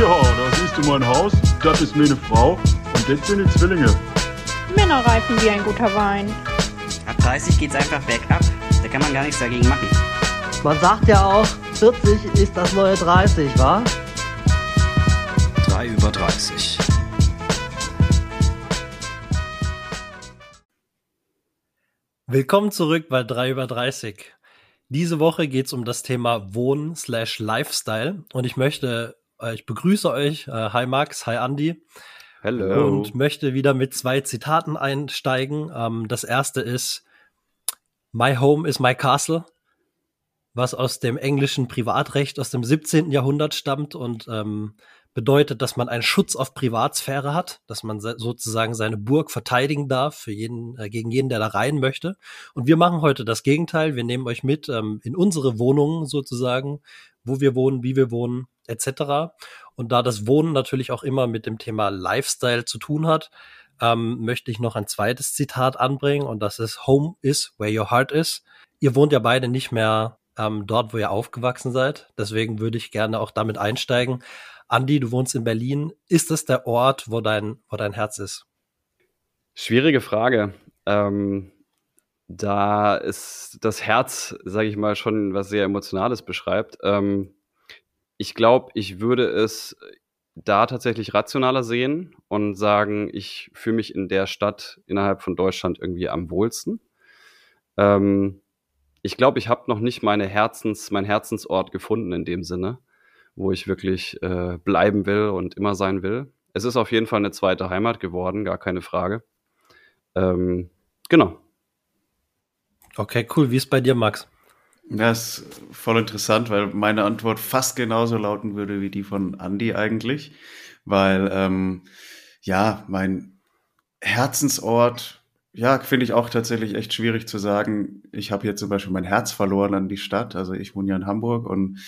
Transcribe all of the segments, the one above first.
Ja, da siehst du mein Haus, das ist meine Frau und das sind die Zwillinge. Männer reifen wie ein guter Wein. Ab 30 geht's einfach bergab. Da kann man gar nichts dagegen machen. Man sagt ja auch, 40 ist das neue 30, wa? 3 über 30. Willkommen zurück bei 3 über 30. Diese Woche geht es um das Thema Wohnen slash Lifestyle und ich möchte, ich begrüße euch, äh, hi Max, hi Andy. Hello. Und möchte wieder mit zwei Zitaten einsteigen. Ähm, das erste ist My home is my castle, was aus dem englischen Privatrecht aus dem 17. Jahrhundert stammt und ähm, bedeutet, dass man einen Schutz auf Privatsphäre hat, dass man sozusagen seine Burg verteidigen darf für jeden, äh, gegen jeden, der da rein möchte. Und wir machen heute das Gegenteil. Wir nehmen euch mit ähm, in unsere Wohnungen sozusagen, wo wir wohnen, wie wir wohnen, etc. Und da das Wohnen natürlich auch immer mit dem Thema Lifestyle zu tun hat, ähm, möchte ich noch ein zweites Zitat anbringen und das ist Home is where your heart is. Ihr wohnt ja beide nicht mehr ähm, dort, wo ihr aufgewachsen seid. Deswegen würde ich gerne auch damit einsteigen. Andi, du wohnst in Berlin. Ist das der Ort, wo dein, wo dein Herz ist? Schwierige Frage. Ähm, da ist das Herz, sage ich mal, schon was sehr Emotionales beschreibt. Ähm, ich glaube, ich würde es da tatsächlich rationaler sehen und sagen, ich fühle mich in der Stadt innerhalb von Deutschland irgendwie am wohlsten. Ähm, ich glaube, ich habe noch nicht meine Herzens, mein Herzensort gefunden in dem Sinne wo ich wirklich äh, bleiben will und immer sein will. Es ist auf jeden Fall eine zweite Heimat geworden, gar keine Frage. Ähm, genau. Okay, cool. Wie ist bei dir, Max? Das ist voll interessant, weil meine Antwort fast genauso lauten würde wie die von Andy eigentlich. Weil, ähm, ja, mein Herzensort, ja, finde ich auch tatsächlich echt schwierig zu sagen. Ich habe hier zum Beispiel mein Herz verloren an die Stadt. Also ich wohne ja in Hamburg und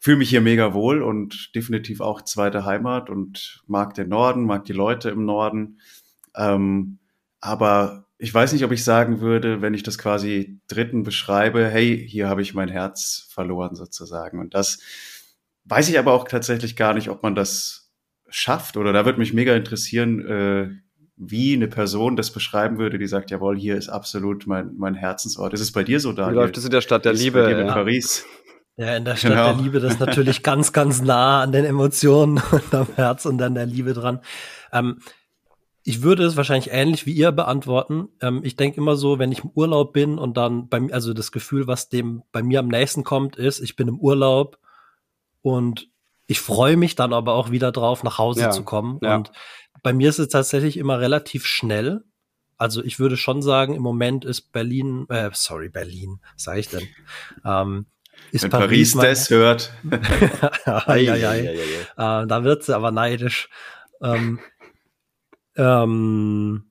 fühle mich hier mega wohl und definitiv auch zweite Heimat und mag den Norden, mag die Leute im Norden. Ähm, aber ich weiß nicht, ob ich sagen würde, wenn ich das quasi dritten beschreibe, hey, hier habe ich mein Herz verloren sozusagen. Und das weiß ich aber auch tatsächlich gar nicht, ob man das schafft. Oder da würde mich mega interessieren, äh, wie eine Person das beschreiben würde, die sagt, jawohl, hier ist absolut mein, mein Herzensort. Ist es bei dir so, Daniel? Wie läuft es in der Stadt der Liebe? Bei dir in Paris? Ja, in der Stadt genau. der Liebe, das ist natürlich ganz, ganz nah an den Emotionen und am Herz und an der Liebe dran. Ähm, ich würde es wahrscheinlich ähnlich wie ihr beantworten. Ähm, ich denke immer so, wenn ich im Urlaub bin und dann bei mir, also das Gefühl, was dem bei mir am nächsten kommt, ist, ich bin im Urlaub und ich freue mich dann aber auch wieder drauf, nach Hause ja, zu kommen. Ja. Und bei mir ist es tatsächlich immer relativ schnell. Also ich würde schon sagen, im Moment ist Berlin, äh, sorry, Berlin, sage ich denn? Ähm, ist Wenn Paris, Paris das hört. ai, ai, ai. Äh, da wird sie aber neidisch. Ähm, ähm,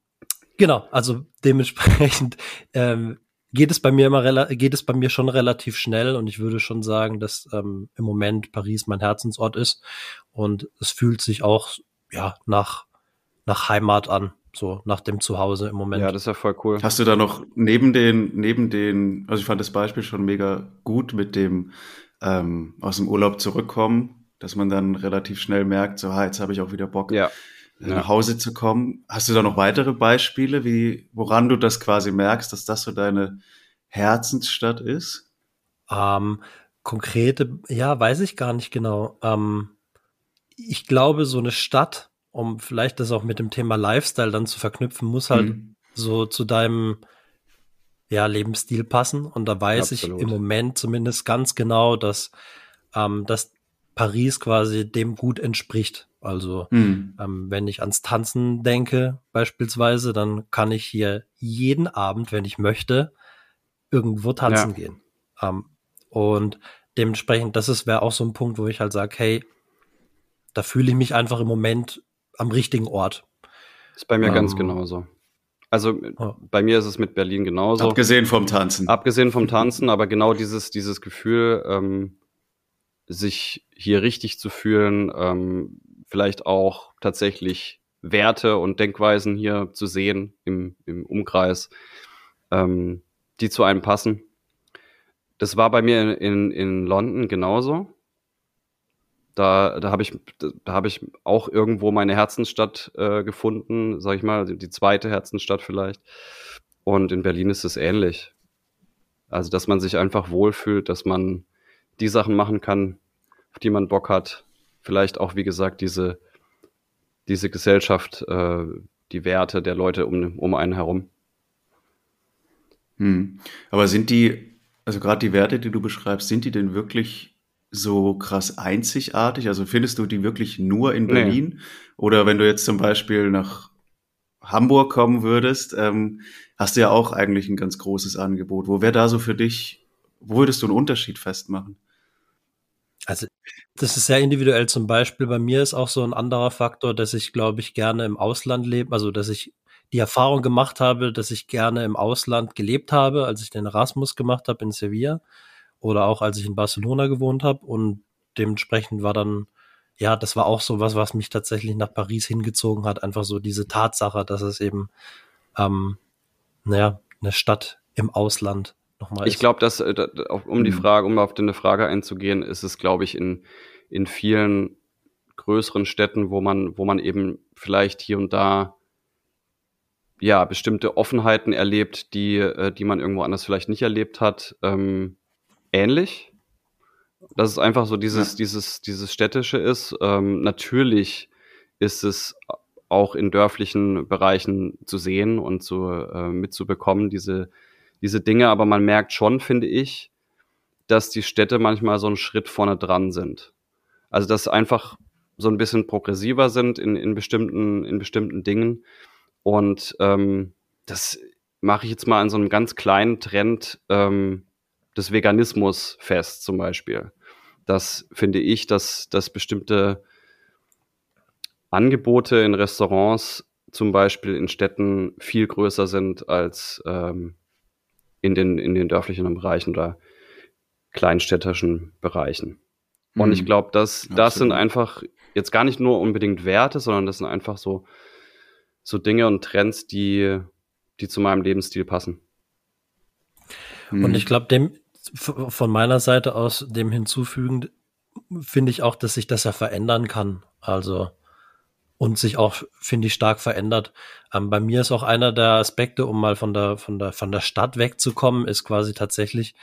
genau, also dementsprechend ähm, geht es bei mir immer geht es bei mir schon relativ schnell und ich würde schon sagen, dass ähm, im Moment Paris mein Herzensort ist und es fühlt sich auch ja nach nach Heimat an so nach dem Zuhause im Moment. Ja, das ist ja voll cool. Hast du da noch neben den, neben den, also ich fand das Beispiel schon mega gut mit dem ähm, aus dem Urlaub zurückkommen, dass man dann relativ schnell merkt, so, ha, jetzt habe ich auch wieder Bock, ja. Äh, nach Hause zu kommen. Hast du da noch weitere Beispiele, wie, woran du das quasi merkst, dass das so deine Herzensstadt ist? Ähm, konkrete, ja, weiß ich gar nicht genau. Ähm, ich glaube, so eine Stadt, um vielleicht das auch mit dem Thema Lifestyle dann zu verknüpfen, muss halt mhm. so zu deinem ja, Lebensstil passen. Und da weiß Absolut. ich im Moment zumindest ganz genau, dass, ähm, dass Paris quasi dem gut entspricht. Also mhm. ähm, wenn ich ans Tanzen denke beispielsweise, dann kann ich hier jeden Abend, wenn ich möchte, irgendwo tanzen ja. gehen. Ähm, und dementsprechend, das ist wäre auch so ein Punkt, wo ich halt sage, hey, da fühle ich mich einfach im Moment am richtigen Ort. Ist bei mir ähm, ganz genauso. Also oh. bei mir ist es mit Berlin genauso. Abgesehen vom Tanzen. Abgesehen vom Tanzen, aber genau dieses, dieses Gefühl, ähm, sich hier richtig zu fühlen, ähm, vielleicht auch tatsächlich Werte und Denkweisen hier zu sehen im, im Umkreis, ähm, die zu einem passen. Das war bei mir in, in, London genauso. Da, da habe ich, da habe ich auch irgendwo meine Herzensstadt äh, gefunden, sag ich mal, die zweite Herzensstadt vielleicht. Und in Berlin ist es ähnlich. Also, dass man sich einfach wohlfühlt, dass man die Sachen machen kann, auf die man Bock hat. Vielleicht auch, wie gesagt, diese, diese Gesellschaft, äh, die Werte der Leute um, um einen herum. Hm. Aber sind die, also gerade die Werte, die du beschreibst, sind die denn wirklich so krass einzigartig? Also findest du die wirklich nur in Berlin? Nee. Oder wenn du jetzt zum Beispiel nach Hamburg kommen würdest, ähm, hast du ja auch eigentlich ein ganz großes Angebot. Wo wäre da so für dich, wo würdest du einen Unterschied festmachen? Also das ist sehr individuell. Zum Beispiel bei mir ist auch so ein anderer Faktor, dass ich, glaube ich, gerne im Ausland lebe, also dass ich die Erfahrung gemacht habe, dass ich gerne im Ausland gelebt habe, als ich den Erasmus gemacht habe in Sevilla oder auch als ich in Barcelona gewohnt habe und dementsprechend war dann ja, das war auch so was, was mich tatsächlich nach Paris hingezogen hat. Einfach so diese Tatsache, dass es eben, ähm, naja, eine Stadt im Ausland nochmal ist. Ich glaube, dass, äh, um die mhm. Frage, um auf deine Frage einzugehen, ist es, glaube ich, in, in vielen größeren Städten, wo man, wo man eben vielleicht hier und da ja, bestimmte Offenheiten erlebt, die, äh, die man irgendwo anders vielleicht nicht erlebt hat, ähm, ähnlich. Dass es einfach so dieses, ja. dieses, dieses Städtische ist. Ähm, natürlich ist es auch in dörflichen Bereichen zu sehen und zu, äh, mitzubekommen, diese, diese Dinge, aber man merkt schon, finde ich, dass die Städte manchmal so einen Schritt vorne dran sind. Also dass einfach so ein bisschen progressiver sind in, in, bestimmten, in bestimmten Dingen und ähm, das mache ich jetzt mal an so einem ganz kleinen Trend ähm, des Veganismus fest, zum Beispiel. Das finde ich, dass, dass bestimmte Angebote in Restaurants zum Beispiel in Städten viel größer sind als ähm, in, den, in den dörflichen Bereichen oder kleinstädtischen Bereichen. Und mhm. ich glaube, dass das sind einfach jetzt gar nicht nur unbedingt Werte, sondern das sind einfach so so Dinge und Trends, die, die zu meinem Lebensstil passen. Und mhm. ich glaube, dem von meiner Seite aus dem hinzufügend finde ich auch, dass sich das ja verändern kann. Also und sich auch, finde ich, stark verändert. Ähm, bei mir ist auch einer der Aspekte, um mal von der, von der, von der Stadt wegzukommen, ist quasi tatsächlich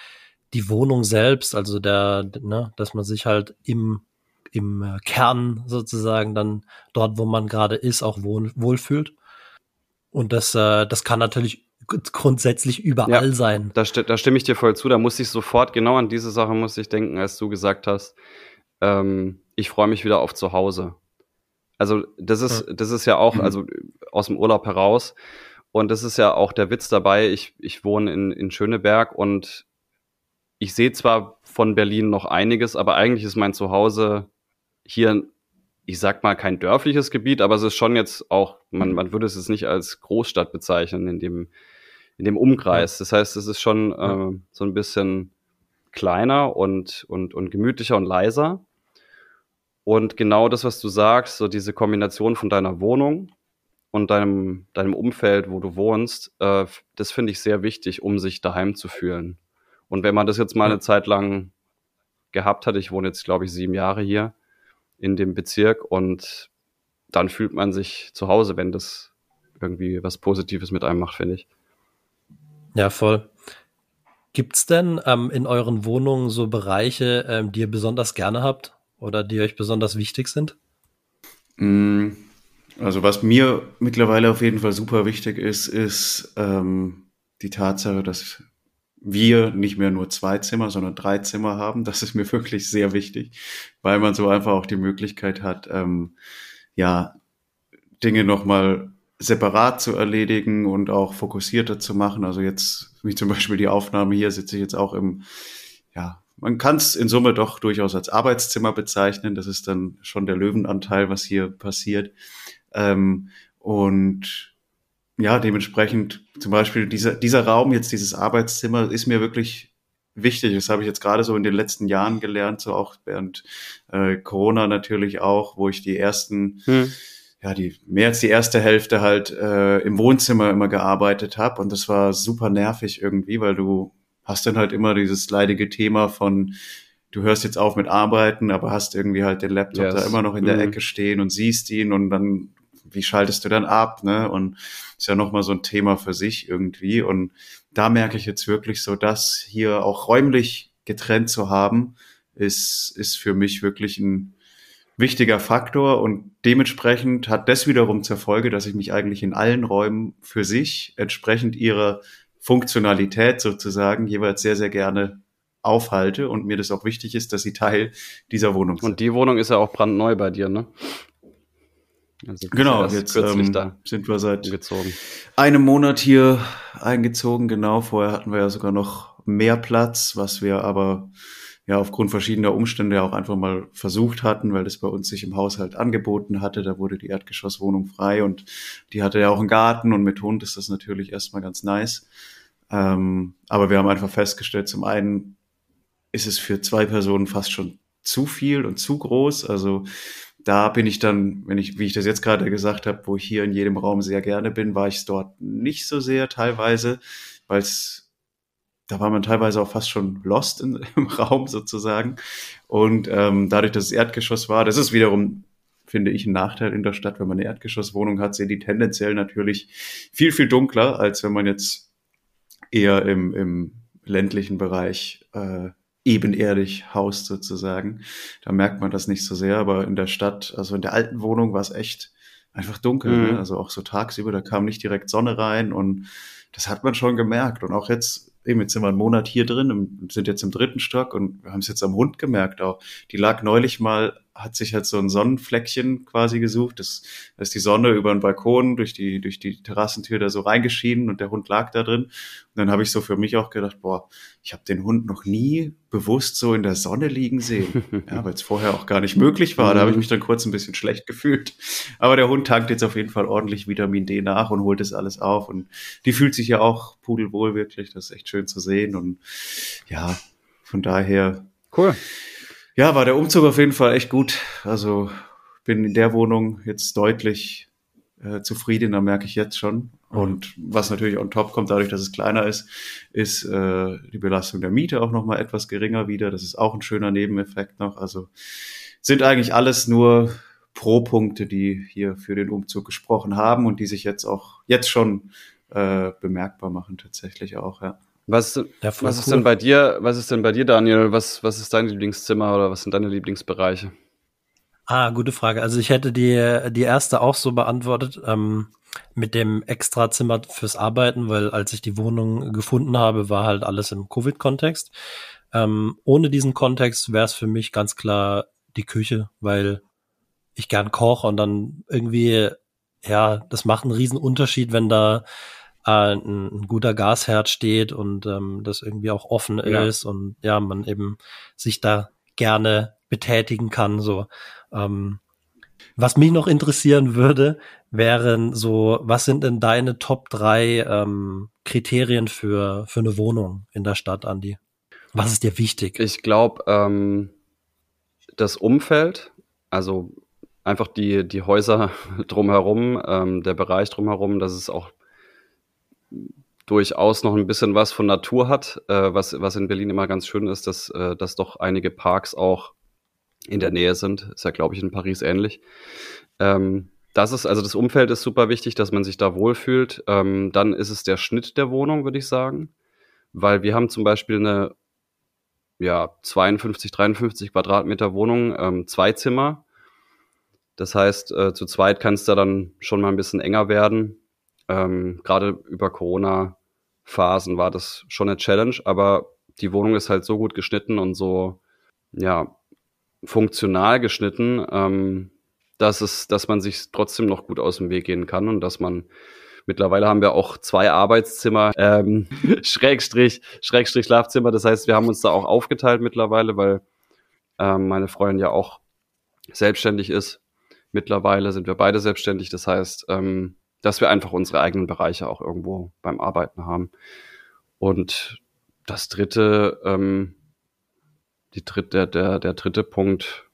die Wohnung selbst, also der, ne, dass man sich halt im im Kern sozusagen dann dort, wo man gerade ist, auch wohl, wohlfühlt. Und das, äh, das kann natürlich grundsätzlich überall ja, sein. Da, da stimme ich dir voll zu. Da muss ich sofort, genau an diese Sache muss ich denken, als du gesagt hast, ähm, ich freue mich wieder auf zu Hause. Also das ist, ja. das ist ja auch, mhm. also aus dem Urlaub heraus. Und das ist ja auch der Witz dabei. Ich, ich wohne in, in Schöneberg und ich sehe zwar von Berlin noch einiges, aber eigentlich ist mein Zuhause hier, ich sag mal, kein dörfliches Gebiet, aber es ist schon jetzt auch, man, man würde es jetzt nicht als Großstadt bezeichnen in dem, in dem Umkreis. Das heißt, es ist schon äh, so ein bisschen kleiner und, und, und gemütlicher und leiser. Und genau das, was du sagst, so diese Kombination von deiner Wohnung und deinem, deinem Umfeld, wo du wohnst, äh, das finde ich sehr wichtig, um sich daheim zu fühlen. Und wenn man das jetzt mal eine Zeit lang gehabt hat, ich wohne jetzt, glaube ich, sieben Jahre hier, in dem Bezirk und dann fühlt man sich zu Hause, wenn das irgendwie was Positives mit einem macht, finde ich. Ja, voll. Gibt's denn ähm, in euren Wohnungen so Bereiche, ähm, die ihr besonders gerne habt oder die euch besonders wichtig sind? Mm, also was mir mittlerweile auf jeden Fall super wichtig ist, ist ähm, die Tatsache, dass wir nicht mehr nur zwei Zimmer, sondern drei Zimmer haben. Das ist mir wirklich sehr wichtig, weil man so einfach auch die Möglichkeit hat, ähm, ja, Dinge nochmal separat zu erledigen und auch fokussierter zu machen. Also jetzt, wie zum Beispiel die Aufnahme hier, sitze ich jetzt auch im, ja, man kann es in Summe doch durchaus als Arbeitszimmer bezeichnen. Das ist dann schon der Löwenanteil, was hier passiert. Ähm, und ja, dementsprechend zum Beispiel dieser, dieser Raum, jetzt dieses Arbeitszimmer, ist mir wirklich wichtig. Das habe ich jetzt gerade so in den letzten Jahren gelernt, so auch während äh, Corona natürlich auch, wo ich die ersten, hm. ja, die mehr als die erste Hälfte halt äh, im Wohnzimmer immer gearbeitet habe. Und das war super nervig irgendwie, weil du hast dann halt immer dieses leidige Thema von du hörst jetzt auf mit Arbeiten, aber hast irgendwie halt den Laptop Yes. da immer noch in der Mhm. Ecke stehen und siehst ihn und dann, wie schaltest du dann ab, ne? Und ist ja nochmal so ein Thema für sich irgendwie. Und da merke ich jetzt wirklich so, dass hier auch räumlich getrennt zu haben, ist, ist für mich wirklich ein wichtiger Faktor und dementsprechend hat das wiederum zur Folge, dass ich mich eigentlich in allen Räumen für sich entsprechend ihrer Funktionalität sozusagen jeweils sehr, sehr gerne aufhalte und mir das auch wichtig ist, dass sie Teil dieser Wohnung sind. Und die Wohnung ist ja auch brandneu bei dir, ne? Also, ja genau, jetzt ähm, sind wir seit umgezogen. einem Monat hier eingezogen. Genau, vorher hatten wir ja sogar noch mehr Platz, was wir aber ja aufgrund verschiedener Umstände auch einfach mal versucht hatten, weil das bei uns sich im Haushalt angeboten hatte. Da wurde die Erdgeschosswohnung frei und die hatte ja auch einen Garten und mit Hund ist das natürlich erstmal ganz nice. Ähm, aber wir haben einfach festgestellt, zum einen ist es für zwei Personen fast schon zu viel und zu groß. Also da bin ich dann, wenn ich, wie ich das jetzt gerade gesagt habe, wo ich hier in jedem Raum sehr gerne bin, war ich es dort nicht so sehr teilweise, weil es, da war man teilweise auch fast schon lost in, im Raum sozusagen. Und ähm, dadurch, dass es Erdgeschoss war, das ist wiederum, finde ich, ein Nachteil in der Stadt, wenn man eine Erdgeschosswohnung hat, sind die tendenziell natürlich viel, viel dunkler, als wenn man jetzt eher im, im ländlichen Bereich äh, ebenerdig haust sozusagen. Da merkt man das nicht so sehr, aber in der Stadt, also in der alten Wohnung war es echt einfach dunkel. Mhm. Ne? Also auch so tagsüber, da kam nicht direkt Sonne rein und das hat man schon gemerkt. Und auch jetzt, eben jetzt sind wir einen Monat hier drin, und sind jetzt im dritten Stock und wir haben es jetzt am Hund gemerkt auch. Die lag neulich mal, hat sich halt so ein Sonnenfleckchen quasi gesucht. Das, da ist die Sonne über den Balkon durch die, durch die Terrassentür da so reingeschienen und der Hund lag da drin. Und dann habe ich so für mich auch gedacht, boah, ich habe den Hund noch nie bewusst so in der Sonne liegen sehen. Ja, weil es vorher auch gar nicht möglich war. Da habe ich mich dann kurz ein bisschen schlecht gefühlt. Aber der Hund tankt jetzt auf jeden Fall ordentlich Vitamin D nach und holt das alles auf. Und die fühlt sich ja auch pudelwohl wirklich. Das ist echt schön zu sehen. Und ja, von daher, Cool. Ja, war der Umzug auf jeden Fall echt gut. Also bin in der Wohnung jetzt deutlich äh, zufriedener, merke ich jetzt schon. Und was natürlich on top kommt, dadurch, dass es kleiner ist, ist äh, die Belastung der Miete auch nochmal etwas geringer wieder. Das ist auch ein schöner Nebeneffekt noch. Also sind eigentlich alles nur Pro-Punkte, die hier für den Umzug gesprochen haben und die sich jetzt auch jetzt schon äh, bemerkbar machen, tatsächlich auch, ja. Was, Ja, was ist cool. denn bei dir, was ist denn bei dir, Daniel? Was, was ist dein Lieblingszimmer oder was sind deine Lieblingsbereiche? Ah, gute Frage. Also ich hätte die, die erste auch so beantwortet, ähm, mit dem Extrazimmer fürs Arbeiten, weil als ich die Wohnung gefunden habe, war halt alles im Covid-Kontext. Ähm, ohne diesen Kontext wäre es für mich ganz klar die Küche, weil ich gern koche und dann irgendwie, ja, das macht einen riesen Unterschied, wenn da äh, ein, ein guter Gasherd steht und ähm, das irgendwie auch offen Ja. ist und ja, man eben sich da gerne betätigen kann, so. Ähm, was mich noch interessieren würde, wären so, was sind denn deine Top drei ähm, Kriterien für, für eine Wohnung in der Stadt, Andi? Was ist dir wichtig? Ich glaube, ähm, das Umfeld, also einfach die, die Häuser drumherum, ähm, der Bereich drumherum, dass es auch durchaus noch ein bisschen was von Natur hat, äh, was, was in Berlin immer ganz schön ist, dass, äh, dass doch einige Parks auch in der Nähe sind. Ist ja, glaube ich, in Paris ähnlich. Ähm, das ist, also das Umfeld ist super wichtig, dass man sich da wohlfühlt. Ähm, dann ist es der Schnitt der Wohnung, würde ich sagen. Weil wir haben zum Beispiel eine ja, 52, 53 Quadratmeter Wohnung, ähm, zwei Zimmer. Das heißt, äh, zu zweit kann es da dann schon mal ein bisschen enger werden. Ähm, Gerade über Corona-Phasen war das schon eine Challenge, aber die Wohnung ist halt so gut geschnitten und so, ja, funktional geschnitten, ähm, dass es, dass man sich trotzdem noch gut aus dem Weg gehen kann und dass man Mittlerweile haben wir auch zwei Arbeitszimmer, ähm, Schrägstrich, Schrägstrich Schlafzimmer. Das heißt, wir haben uns da auch aufgeteilt mittlerweile, weil ähm, meine Freundin ja auch selbstständig ist. Mittlerweile sind wir beide selbstständig. Das heißt, ähm, dass wir einfach unsere eigenen Bereiche auch irgendwo beim Arbeiten haben. Und das dritte, ähm, die dritte, der, der, der dritte Punkt,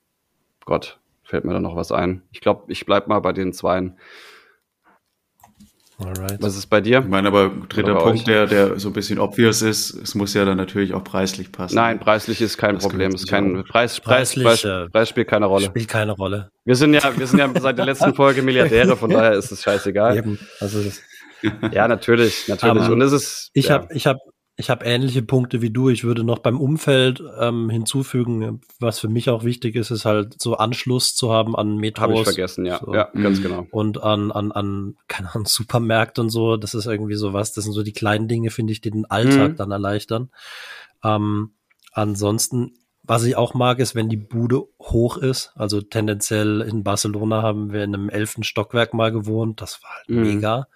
Gott, fällt mir da noch was ein. Ich glaube, ich bleib mal bei den zweien. Alright. Was ist bei dir? Ich meine, aber dritter Punkt, der, der so ein bisschen obvious ist, es muss ja dann natürlich auch preislich passen. Nein, preislich ist kein Das Problem. Ist kein Preis, Preis, Preislich, Preis, äh, Preis spielt keine Rolle. Spielt keine Rolle. Wir sind ja, wir sind ja seit der letzten Folge Milliardäre, von daher ist es scheißegal. Eben. Also Ja, natürlich, natürlich. Aber Und es ist. ich ja. habe ich hab, ich hab ähnliche Punkte wie du. Ich würde noch beim Umfeld ähm, hinzufügen, was für mich auch wichtig ist, ist halt so Anschluss zu haben an Metros. Habe ich vergessen, ja. So. Ja, ganz Mhm. genau. und an, an, an, keine Ahnung, Supermärkte und so. Das ist irgendwie sowas. Das sind so die kleinen Dinge, finde ich, die den Alltag Mhm. dann erleichtern. Ähm, ansonsten, was ich auch mag, ist, wenn die Bude hoch ist. Also tendenziell in Barcelona haben wir in einem elften Stockwerk mal gewohnt. Das war halt Mhm. mega,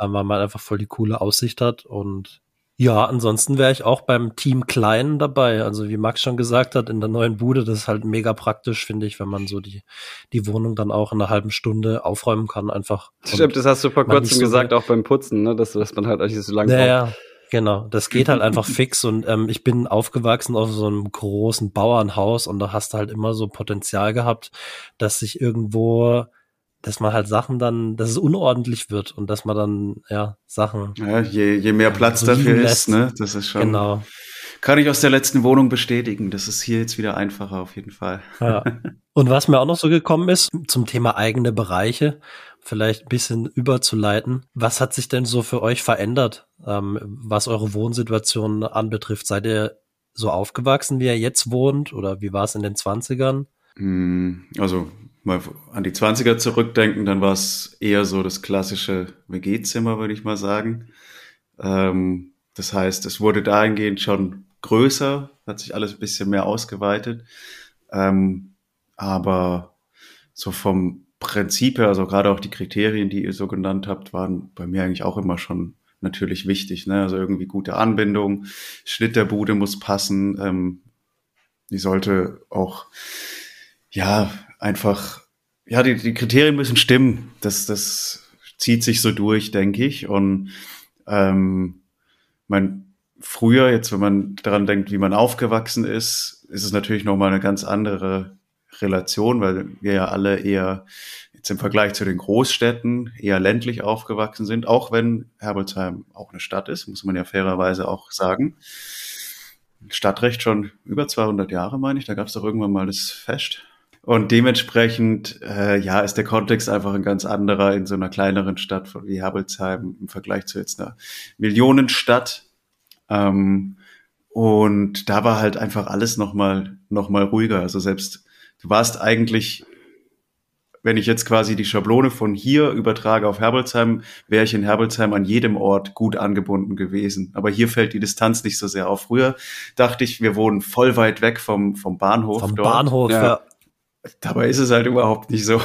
ähm, weil man einfach voll die coole Aussicht hat. Und ja, ansonsten wäre ich auch beim Team Klein dabei. Also wie Max schon gesagt hat, in der neuen Bude, das ist halt mega praktisch, finde ich, wenn man so die, die Wohnung dann auch in einer halben Stunde aufräumen kann, einfach. Stimmt, das hast du vor kurzem so gesagt, auch beim Putzen, ne? dass, dass man halt eigentlich so lange Naja, genau. Das geht halt einfach fix und ähm, ich bin aufgewachsen auf so einem großen Bauernhaus und da hast du halt immer so Potenzial gehabt, dass sich irgendwo, dass man halt Sachen dann, dass es unordentlich wird und dass man dann, ja, Sachen, Ja, je, je mehr Platz so dafür ist, ne, das ist schon. genau. Kann ich aus der letzten Wohnung bestätigen. Das ist hier jetzt wieder einfacher auf jeden Fall. Ja. Und was mir auch noch so gekommen ist, zum Thema eigene Bereiche, vielleicht ein bisschen überzuleiten. Was hat sich denn so für euch verändert, ähm, was eure Wohnsituation anbetrifft? Seid ihr so aufgewachsen, wie ihr jetzt wohnt? Oder wie war es in den 20ern? Hm, Also mal an die 20er zurückdenken, dann war es eher so das klassische WG-Zimmer, würde ich mal sagen. Ähm, das heißt, es wurde dahingehend schon größer, hat sich alles ein bisschen mehr ausgeweitet. Ähm, aber so vom Prinzip her, also gerade auch die Kriterien, die ihr so genannt habt, waren bei mir eigentlich auch immer schon natürlich wichtig. Ne? Also irgendwie gute Anbindung, Schnitt der Bude muss passen, ähm, die sollte auch ja, einfach, ja, die, die Kriterien müssen stimmen. Das, das zieht sich so durch, denke ich. Und ähm, mein, früher, jetzt wenn man daran denkt, wie man aufgewachsen ist, ist es natürlich nochmal eine ganz andere Relation, weil wir ja alle eher jetzt im Vergleich zu den Großstädten eher ländlich aufgewachsen sind, auch wenn Herbolzheim auch eine Stadt ist, muss man ja fairerweise auch sagen. Stadtrecht schon über 200 Jahre, meine ich. Da gab es doch irgendwann mal das Fest. Und dementsprechend, äh, ja, ist der Kontext einfach ein ganz anderer in so einer kleineren Stadt wie Herbolzheim im Vergleich zu jetzt einer Millionenstadt. Ähm, und da war halt einfach alles nochmal noch mal ruhiger. Also selbst, du warst eigentlich, wenn ich jetzt quasi die Schablone von hier übertrage auf Herbolzheim, wäre ich in Herbolzheim an jedem Ort gut angebunden gewesen. Aber hier fällt die Distanz nicht so sehr auf. Früher dachte ich, wir wohnen voll weit weg vom, vom Bahnhof. Vom dort. Bahnhof, Ja. ja. Dabei ist es halt überhaupt nicht so.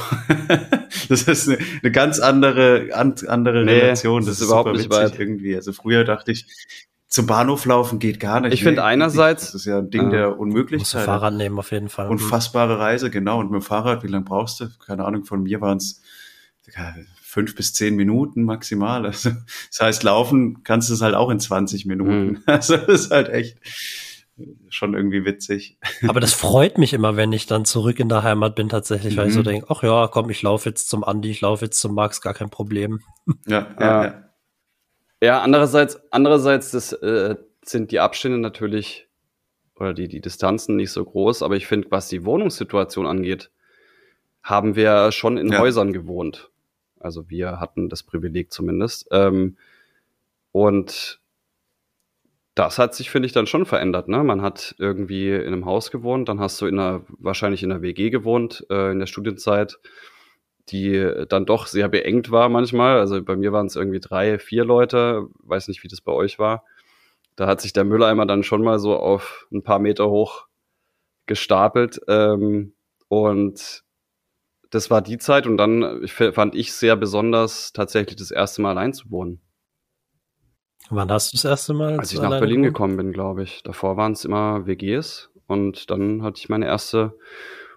das ist eine, eine ganz andere, an, andere Nee, Relation. das Das, ist ist überhaupt super nicht witzig weit. irgendwie. Also früher dachte ich, zum Bahnhof laufen geht gar nicht. Ich finde einerseits- Das ist ja ein Ding Ja. der Unmöglichkeit. Fahrrad nehmen auf jeden Fall. Unfassbare Reise, genau. Und mit dem Fahrrad, wie lange brauchst du? Keine Ahnung, von mir waren es fünf bis zehn Minuten maximal. Also, das heißt, laufen kannst du es halt auch in 20 Minuten. Mhm. Also das ist halt echt schon irgendwie witzig. Aber das freut mich immer, wenn ich dann zurück in der Heimat bin tatsächlich, weil ich so Mhm. denke, ach ja, komm, ich laufe jetzt zum Andi, ich laufe jetzt zum Max, gar kein Problem. Ja, Ja. ja, ja. Ja, andererseits, andererseits das, äh, sind die Abstände natürlich oder die, die Distanzen nicht so groß, aber ich finde, was die Wohnungssituation angeht, haben wir schon in Ja. Häusern gewohnt. Also wir hatten das Privileg zumindest. Ähm, und das hat sich, finde ich, dann schon verändert. Ne? Man hat irgendwie in einem Haus gewohnt, dann hast du in einer, wahrscheinlich in einer WG gewohnt äh, in der Studienzeit, die dann doch sehr beengt war manchmal. Also bei mir waren es irgendwie drei, vier Leute. Weiß nicht, wie das bei euch war. Da hat sich der Mülleimer dann schon mal so auf ein paar Meter hoch gestapelt. Ähm, und das war die Zeit. Und dann fand ich sehr besonders, tatsächlich das erste Mal allein zu wohnen. Wann hast du das erste Mal? Als ich nach Berlin gewohnt? gekommen bin, glaube ich. Davor waren es immer WGs. Und dann hatte ich meine erste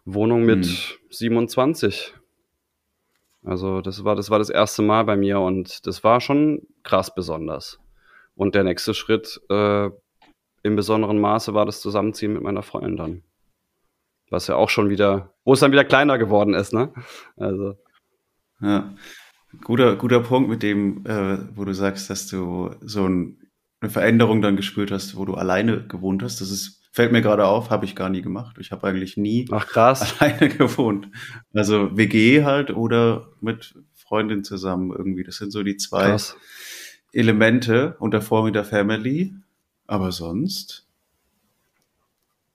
Wohnung mit Hm. 27. Also das war, das war das erste Mal bei mir und das war schon krass besonders. Und der nächste Schritt äh, im besonderen Maße war das Zusammenziehen mit meiner Freundin dann. Was ja auch schon wieder, wo es dann wieder kleiner geworden ist, ne? Also, Ja. Guter, guter Punkt mit dem, äh, wo du sagst, dass du so ein, eine Veränderung dann gespürt hast, wo du alleine gewohnt hast. Das ist, fällt mir gerade auf, habe ich gar nie gemacht. Ich habe eigentlich nie Ach krass. alleine gewohnt. Also WG halt oder mit Freundin zusammen irgendwie. Das sind so die zwei Krass. Elemente und davor mit der Family. Aber sonst,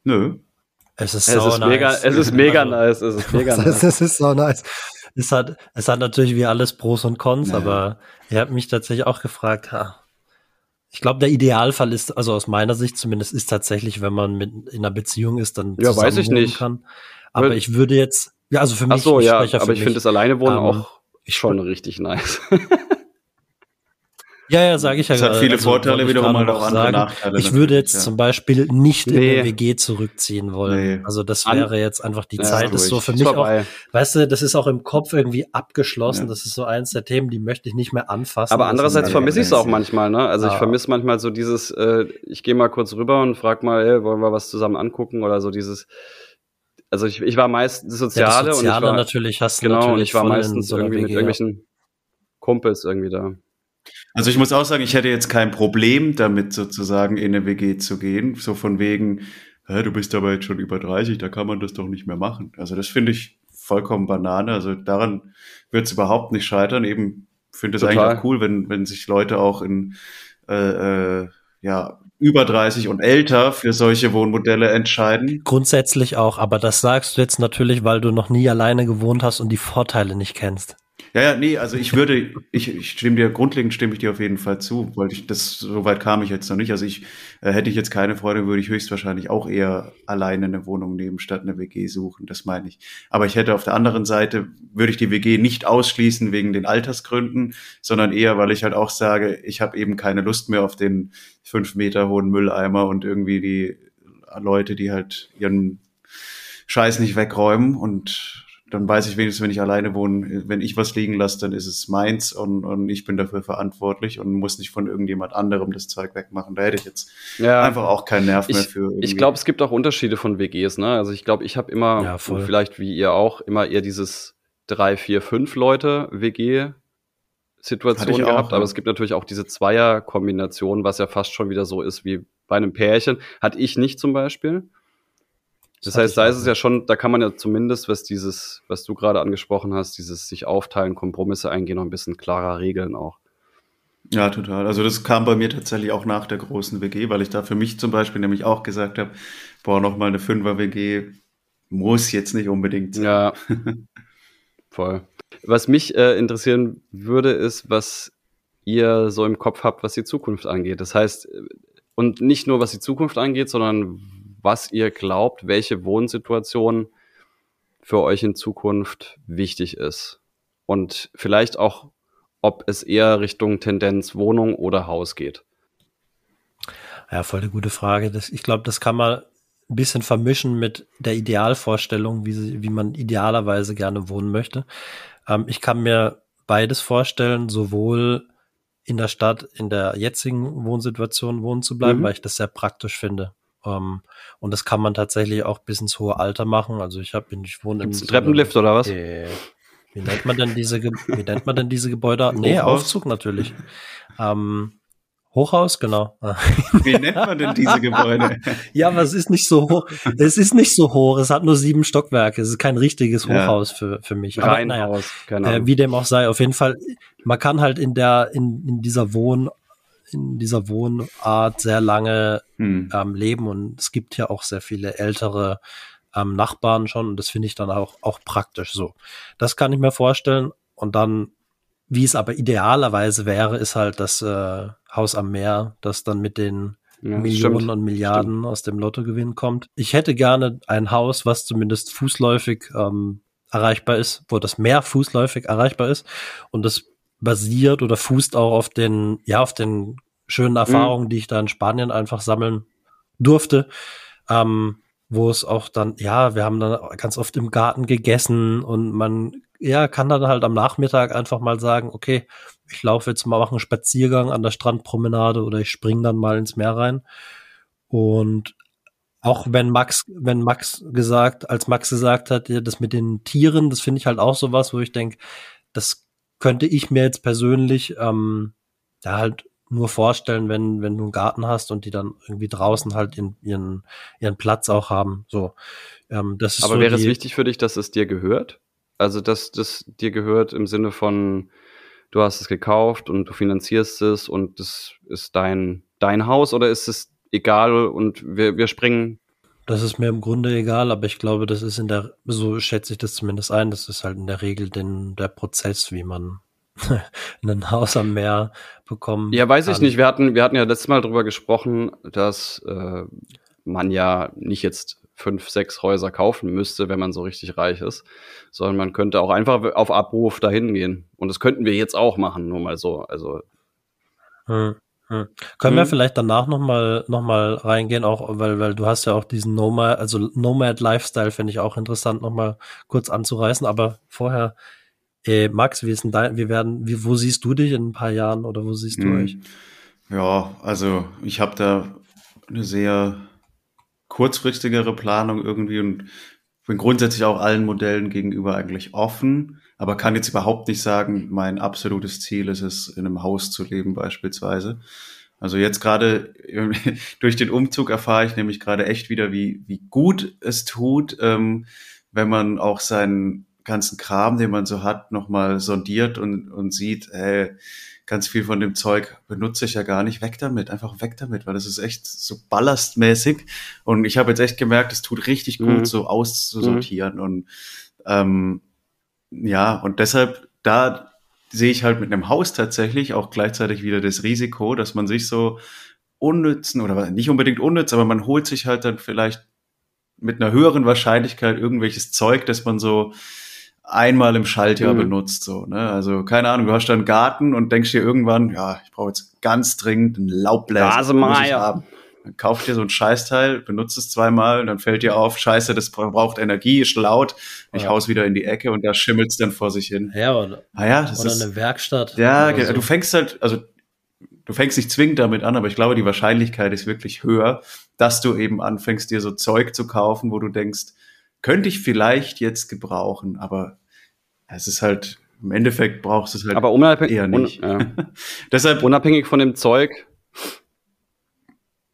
nö. Es ist, Es so ist nice. mega, es ist mega nice, es ist mega nice. es ist so nice. Es hat, es hat natürlich wie alles Pros und Cons, Ja. aber ich habe mich tatsächlich auch gefragt, ha, ich glaube, der Idealfall ist, also aus meiner Sicht zumindest, ist tatsächlich, wenn man mit in einer Beziehung ist, dann Ja, weiß ich nicht. kann. Aber ich würde jetzt, ja, also für Ach mich, so, ich ja, aber für ich finde das Alleinewohnen Ähm, auch ich schon richtig nice. Ja, ja, sage ich ja Es hat viele Also, Vorteile, wiederum halt auch noch andere sagen. Nachteile Ich würde jetzt ja. zum Beispiel nicht in Nee. eine WG zurückziehen wollen. Nee. Also das An- wäre jetzt einfach die Ja, Zeit ist so für mich auch, weißt du, das ist auch im Kopf irgendwie abgeschlossen. Ja. Das ist so eins der Themen, die möchte ich nicht mehr anfassen. Aber andererseits vermisse ich es auch manchmal, ne? Also ich Ah. vermisse manchmal so dieses, äh, ich gehe mal kurz rüber und frag mal, ey, wollen wir was zusammen angucken oder so dieses, also ich, ich war meistens ja, Soziale das Soziale und ich war, natürlich hast du genau, und ich war in meistens so irgendwie mit WG, ja. irgendwelchen Kumpels irgendwie da. Also ich muss auch sagen, ich hätte jetzt kein Problem damit, sozusagen in eine WG zu gehen. So von wegen, Hä, du bist aber jetzt schon über 30, da kann man das doch nicht mehr machen. Also das finde ich vollkommen Banane. Also daran wird es überhaupt nicht scheitern. Eben finde es eigentlich auch cool, wenn, wenn sich Leute auch in äh, äh, ja, über 30 und älter für solche Wohnmodelle entscheiden. Grundsätzlich auch, aber das sagst du jetzt natürlich, weil du noch nie alleine gewohnt hast und die Vorteile nicht kennst. Ja, ja, nee, also ich würde, ich, ich stimme dir, grundlegend stimme ich dir auf jeden Fall zu, weil ich das, so weit kam ich jetzt noch nicht. Also ich, äh, hätte ich jetzt keine Freude, würde ich höchstwahrscheinlich auch eher alleine eine Wohnung nehmen, statt eine WG suchen, das meine ich. Aber ich hätte auf der anderen Seite, würde ich die WG nicht ausschließen wegen den Altersgründen, sondern eher, weil ich halt auch sage, ich habe eben keine Lust mehr auf den fünf Meter hohen Mülleimer und irgendwie die Leute, die halt ihren Scheiß nicht wegräumen und dann weiß ich wenigstens, wenn ich alleine wohne, wenn ich was liegen lasse, dann ist es meins und, und ich bin dafür verantwortlich und muss nicht von irgendjemand anderem das Zeug wegmachen. Da hätte ich jetzt Ja. einfach auch keinen Nerv mehr Ich, für. irgendwie. ich glaube, es gibt auch Unterschiede von WGs, ne? Also ich glaube, ich habe immer, Ja, vielleicht wie ihr auch, immer eher dieses drei, vier, fünf Leute WG Situation auch, gehabt, ja. aber es gibt natürlich auch diese Zweier-Kombination, was ja fast schon wieder so ist wie bei einem Pärchen. Hatte ich nicht zum Beispiel. Das heißt, da ist es ja schon, da kann man ja zumindest, was dieses, was du gerade angesprochen hast, dieses sich aufteilen, Kompromisse eingehen, noch ein bisschen klarer regeln auch. Ja, total. Also das kam bei mir tatsächlich auch nach der großen WG, weil ich da für mich zum Beispiel nämlich auch gesagt habe, boah, noch mal eine Fünfer-WG muss jetzt nicht unbedingt sein. Ja, voll. Was mich äh, interessieren würde, ist, was ihr so im Kopf habt, was die Zukunft angeht. Das heißt, äh, und nicht nur was die Zukunft angeht, sondern was ihr glaubt, welche Wohnsituation für euch in Zukunft wichtig ist. Und vielleicht auch, ob es eher Richtung Tendenz Wohnung oder Haus geht. Ja, voll eine gute Frage. Das, ich glaube, das kann man ein bisschen vermischen mit der Idealvorstellung, wie, sie, wie man idealerweise gerne wohnen möchte. Ähm, ich kann mir beides vorstellen, sowohl in der Stadt, in der jetzigen Wohnsituation wohnen zu bleiben, Mhm. weil ich das sehr praktisch finde. Ähm, und das kann man tatsächlich auch bis ins hohe Alter machen. Also ich habe, ich wohne in Gibt's einem- Treppenlift oder was? Äh, wie nennt man denn diese, Ge wie nennt man denn diese Gebäude? Nee, Hochhaus? Aufzug natürlich. Ähm, Hochhaus, genau. Wie nennt man denn diese Gebäude? Ja, aber es ist nicht so hoch. Es ist nicht so hoch. Es hat nur sieben Stockwerke. Es ist kein richtiges Ja. Hochhaus für, für mich. Aber naja, Reihenhaus, keine äh, wie dem auch sei, auf jeden Fall, man kann halt in der, in, in dieser Wohn, in dieser Wohnart sehr lange Hm. ähm, leben und es gibt ja auch sehr viele ältere ähm, Nachbarn schon und das finde ich dann auch, auch praktisch so. Das kann ich mir vorstellen und dann, wie es aber idealerweise wäre, ist halt das äh, Haus am Meer, das dann mit den Ja, Millionen stimmt. und Milliarden aus dem Lottogewinn kommt. Ich hätte gerne ein Haus, was zumindest fußläufig ähm, erreichbar ist, wo das Meer fußläufig erreichbar ist und das basiert oder fußt auch auf den, ja, auf den schönen Erfahrungen, die ich da in Spanien einfach sammeln durfte. Ähm, wo es auch dann, ja, wir haben dann ganz oft im Garten gegessen und man, ja, kann dann halt am Nachmittag einfach mal sagen, okay, ich laufe jetzt mal, mache einen Spaziergang an der Strandpromenade oder ich spring dann mal ins Meer rein. Und auch wenn Max, wenn Max gesagt, als Max gesagt hat, ja, das mit den Tieren, das finde ich halt auch sowas, wo ich denke, das könnte ich mir jetzt persönlich ähm, da halt nur vorstellen, wenn, wenn du einen Garten hast und die dann irgendwie draußen halt in, ihren, ihren Platz auch haben. So, ähm, das ist Aber so wäre es wichtig für dich, dass es dir gehört? Also, dass das dir gehört im Sinne von, du hast es gekauft und du finanzierst es und das ist dein, dein Haus oder ist es egal und wir, wir springen? Das ist mir im Grunde egal, aber ich glaube, das ist in der, so schätze ich das zumindest ein, das ist halt in der Regel den, der Prozess, wie man ein Haus am Meer bekommen Ja, weiß ich kann. nicht. Wir hatten, wir hatten ja letztes Mal drüber gesprochen, dass äh, man ja nicht jetzt fünf, sechs Häuser kaufen müsste, wenn man so richtig reich ist, sondern man könnte auch einfach auf Abruf dahin gehen. Und das könnten wir jetzt auch machen, nur mal so. Also Hm, hm. Können wir Hm. vielleicht danach noch mal, noch mal reingehen, auch weil, weil du hast ja auch diesen Nomad, also Nomad Lifestyle finde ich auch interessant, noch mal kurz anzureißen. Aber vorher, äh, Max, wie ist denn dein, wie werden, wie, wo siehst du dich in ein paar Jahren oder wo siehst du Hm. euch? Ja, also ich habe da eine sehr kurzfristigere Planung irgendwie und bin grundsätzlich auch allen Modellen gegenüber eigentlich offen, aber kann jetzt überhaupt nicht sagen, mein absolutes Ziel ist es, in einem Haus zu leben beispielsweise. Also jetzt gerade durch den Umzug erfahre ich nämlich gerade echt wieder, wie, wie gut es tut, ähm, wenn man auch seinen ganzen Kram, den man so hat, nochmal sondiert und, und sieht, hey, ganz viel von dem Zeug benutze ich ja gar nicht. Weg damit, einfach weg damit, weil das ist echt so ballastmäßig. Und ich habe jetzt echt gemerkt, es tut richtig gut, Mhm. so auszusortieren. Und ähm, ja, und deshalb, da sehe ich halt mit einem Haus tatsächlich auch gleichzeitig wieder das Risiko, dass man sich so unnützen oder nicht unbedingt unnütz, aber man holt sich halt dann vielleicht mit einer höheren Wahrscheinlichkeit irgendwelches Zeug, das man so einmal im Schaltjahr Mhm. benutzt, so, ne? Also, keine Ahnung, du hast da einen Garten und denkst dir irgendwann, ja, ich brauche jetzt ganz dringend einen Laubbläser. Rasenmäher. Dann kauft dir so ein Scheißteil, benutzt es zweimal und dann fällt dir auf, scheiße, das braucht Energie, ist laut. Ich Ja. hau's wieder in die Ecke und da schimmelt's dann vor sich hin. Ja, oder, Ah ja, das oder ist, eine Werkstatt. ja, so. du fängst halt, also du fängst nicht zwingend damit an, aber ich glaube, die Wahrscheinlichkeit ist wirklich höher, dass du eben anfängst, dir so Zeug zu kaufen, wo du denkst, könnte ich vielleicht jetzt gebrauchen, aber es ist halt, im Endeffekt brauchst du es halt aber unabhängig, eher nicht. Un, ja. Deshalb, unabhängig von dem Zeug,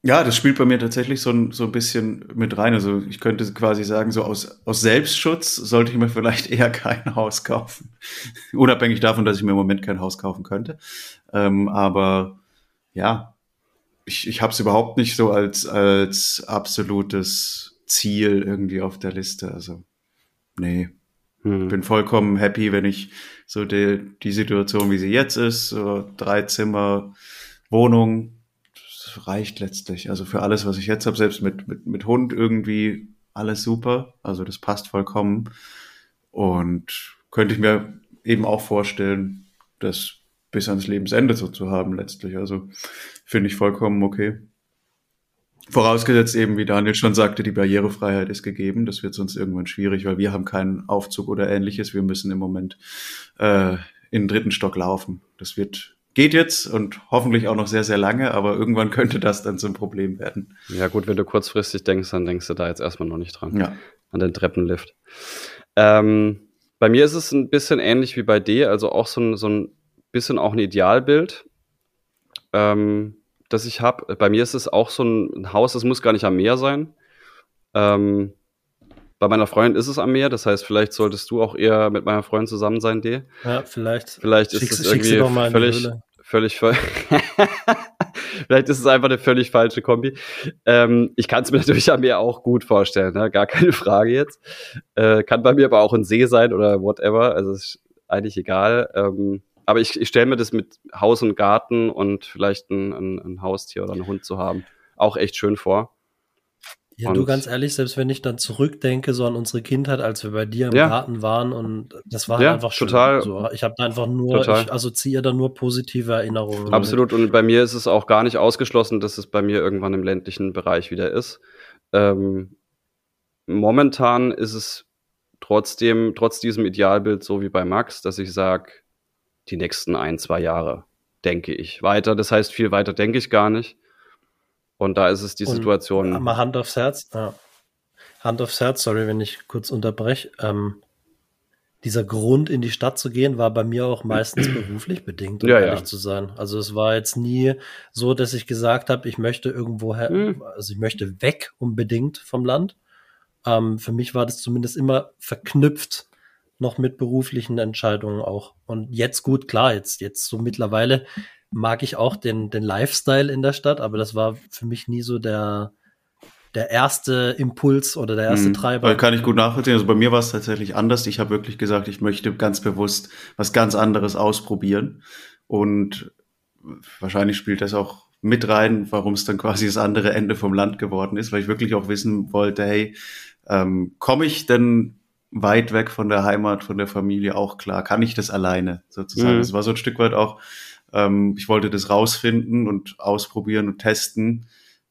ja, das spielt bei mir tatsächlich so ein, so ein bisschen mit rein. Also ich könnte quasi sagen, so aus, aus Selbstschutz sollte ich mir vielleicht eher kein Haus kaufen. Unabhängig davon, dass ich mir im Moment kein Haus kaufen könnte. Ähm, aber ja, ich, ich habe es überhaupt nicht so als, als absolutes Ziel irgendwie auf der Liste. Also, nee. hm. bin vollkommen happy, wenn ich so die, die Situation, wie sie jetzt ist, so drei Zimmer, Wohnung, reicht letztlich. Also für alles, was ich jetzt habe, selbst mit, mit, mit Hund irgendwie alles super. Also das passt vollkommen. Und könnte ich mir eben auch vorstellen, das bis ans Lebensende so zu haben letztlich. Also finde ich vollkommen okay. Vorausgesetzt eben, wie Daniel schon sagte, die Barrierefreiheit ist gegeben. Das wird sonst irgendwann schwierig, weil wir haben keinen Aufzug oder ähnliches. Wir müssen im Moment äh, in den dritten Stock laufen. Das wird geht jetzt und hoffentlich auch noch sehr, sehr lange, aber irgendwann könnte das dann zum Problem werden. ja gut, wenn du kurzfristig denkst, dann denkst du da jetzt erstmal noch nicht dran. Ja. an den Treppenlift. Ähm, bei mir ist es ein bisschen ähnlich wie bei dir, also auch so ein, so ein bisschen auch ein Idealbild, ähm, das ich habe. Bei mir ist es auch so ein Haus, das muss gar nicht am Meer sein. Ähm, bei meiner Freundin ist es am Meer, das heißt, vielleicht solltest du auch eher mit meiner Freundin zusammen sein, D. ja, vielleicht. Vielleicht ist es schick sie irgendwie doch mal in die völlig, Höhle. Völlig, voll. Vielleicht ist es einfach eine völlig falsche Kombi. Ähm, ich kann es mir natürlich am Meer auch gut vorstellen, ne? gar keine Frage jetzt. Äh, kann bei mir aber auch ein See sein oder whatever. Also ist eigentlich egal. Ähm, aber ich, ich stelle mir das mit Haus und Garten und vielleicht ein, ein, ein Haustier oder einen Hund zu haben auch echt schön vor. Ja, du Und- ganz ehrlich, selbst wenn ich dann zurückdenke, so an unsere Kindheit, als wir bei dir im Ja. Garten waren und das war Ja, einfach schön. total. So, ich habe da einfach nur, Total. ich assoziiere da nur positive Erinnerungen. Absolut. Und bei mir ist es auch gar nicht ausgeschlossen, dass es bei mir irgendwann im ländlichen Bereich wieder ist. Ähm, momentan ist es trotzdem, trotz diesem Idealbild, so wie bei Max, dass ich sage, die nächsten ein, zwei Jahre denke ich weiter. Das heißt, viel weiter denke ich gar nicht. Und da ist es die Und Situation. Mal Hand aufs Herz. Ja. Hand aufs Herz, sorry, wenn ich kurz unterbreche. Ähm, dieser Grund, in die Stadt zu gehen, war bei mir auch meistens beruflich bedingt, um Ja, ehrlich ja. zu sein. Also es war jetzt nie so, dass ich gesagt habe, ich möchte irgendwo her, Mhm. also ich möchte weg unbedingt vom Land. Ähm, für mich war das zumindest immer verknüpft noch mit beruflichen Entscheidungen auch. Und jetzt gut, klar, jetzt, jetzt so mittlerweile mag ich auch den, den Lifestyle in der Stadt, aber das war für mich nie so der, der erste Impuls oder der erste Mhm. Treiber. Kann ich gut nachvollziehen. Also bei mir war es tatsächlich anders. Ich habe wirklich gesagt, ich möchte ganz bewusst was ganz anderes ausprobieren. Und wahrscheinlich spielt das auch mit rein, warum es dann quasi das andere Ende vom Land geworden ist, weil ich wirklich auch wissen wollte, hey, ähm, komme ich denn weit weg von der Heimat, von der Familie auch klar? Kann ich das alleine sozusagen? Mhm. Es war so ein Stück weit auch, ähm, ich wollte das rausfinden und ausprobieren und testen,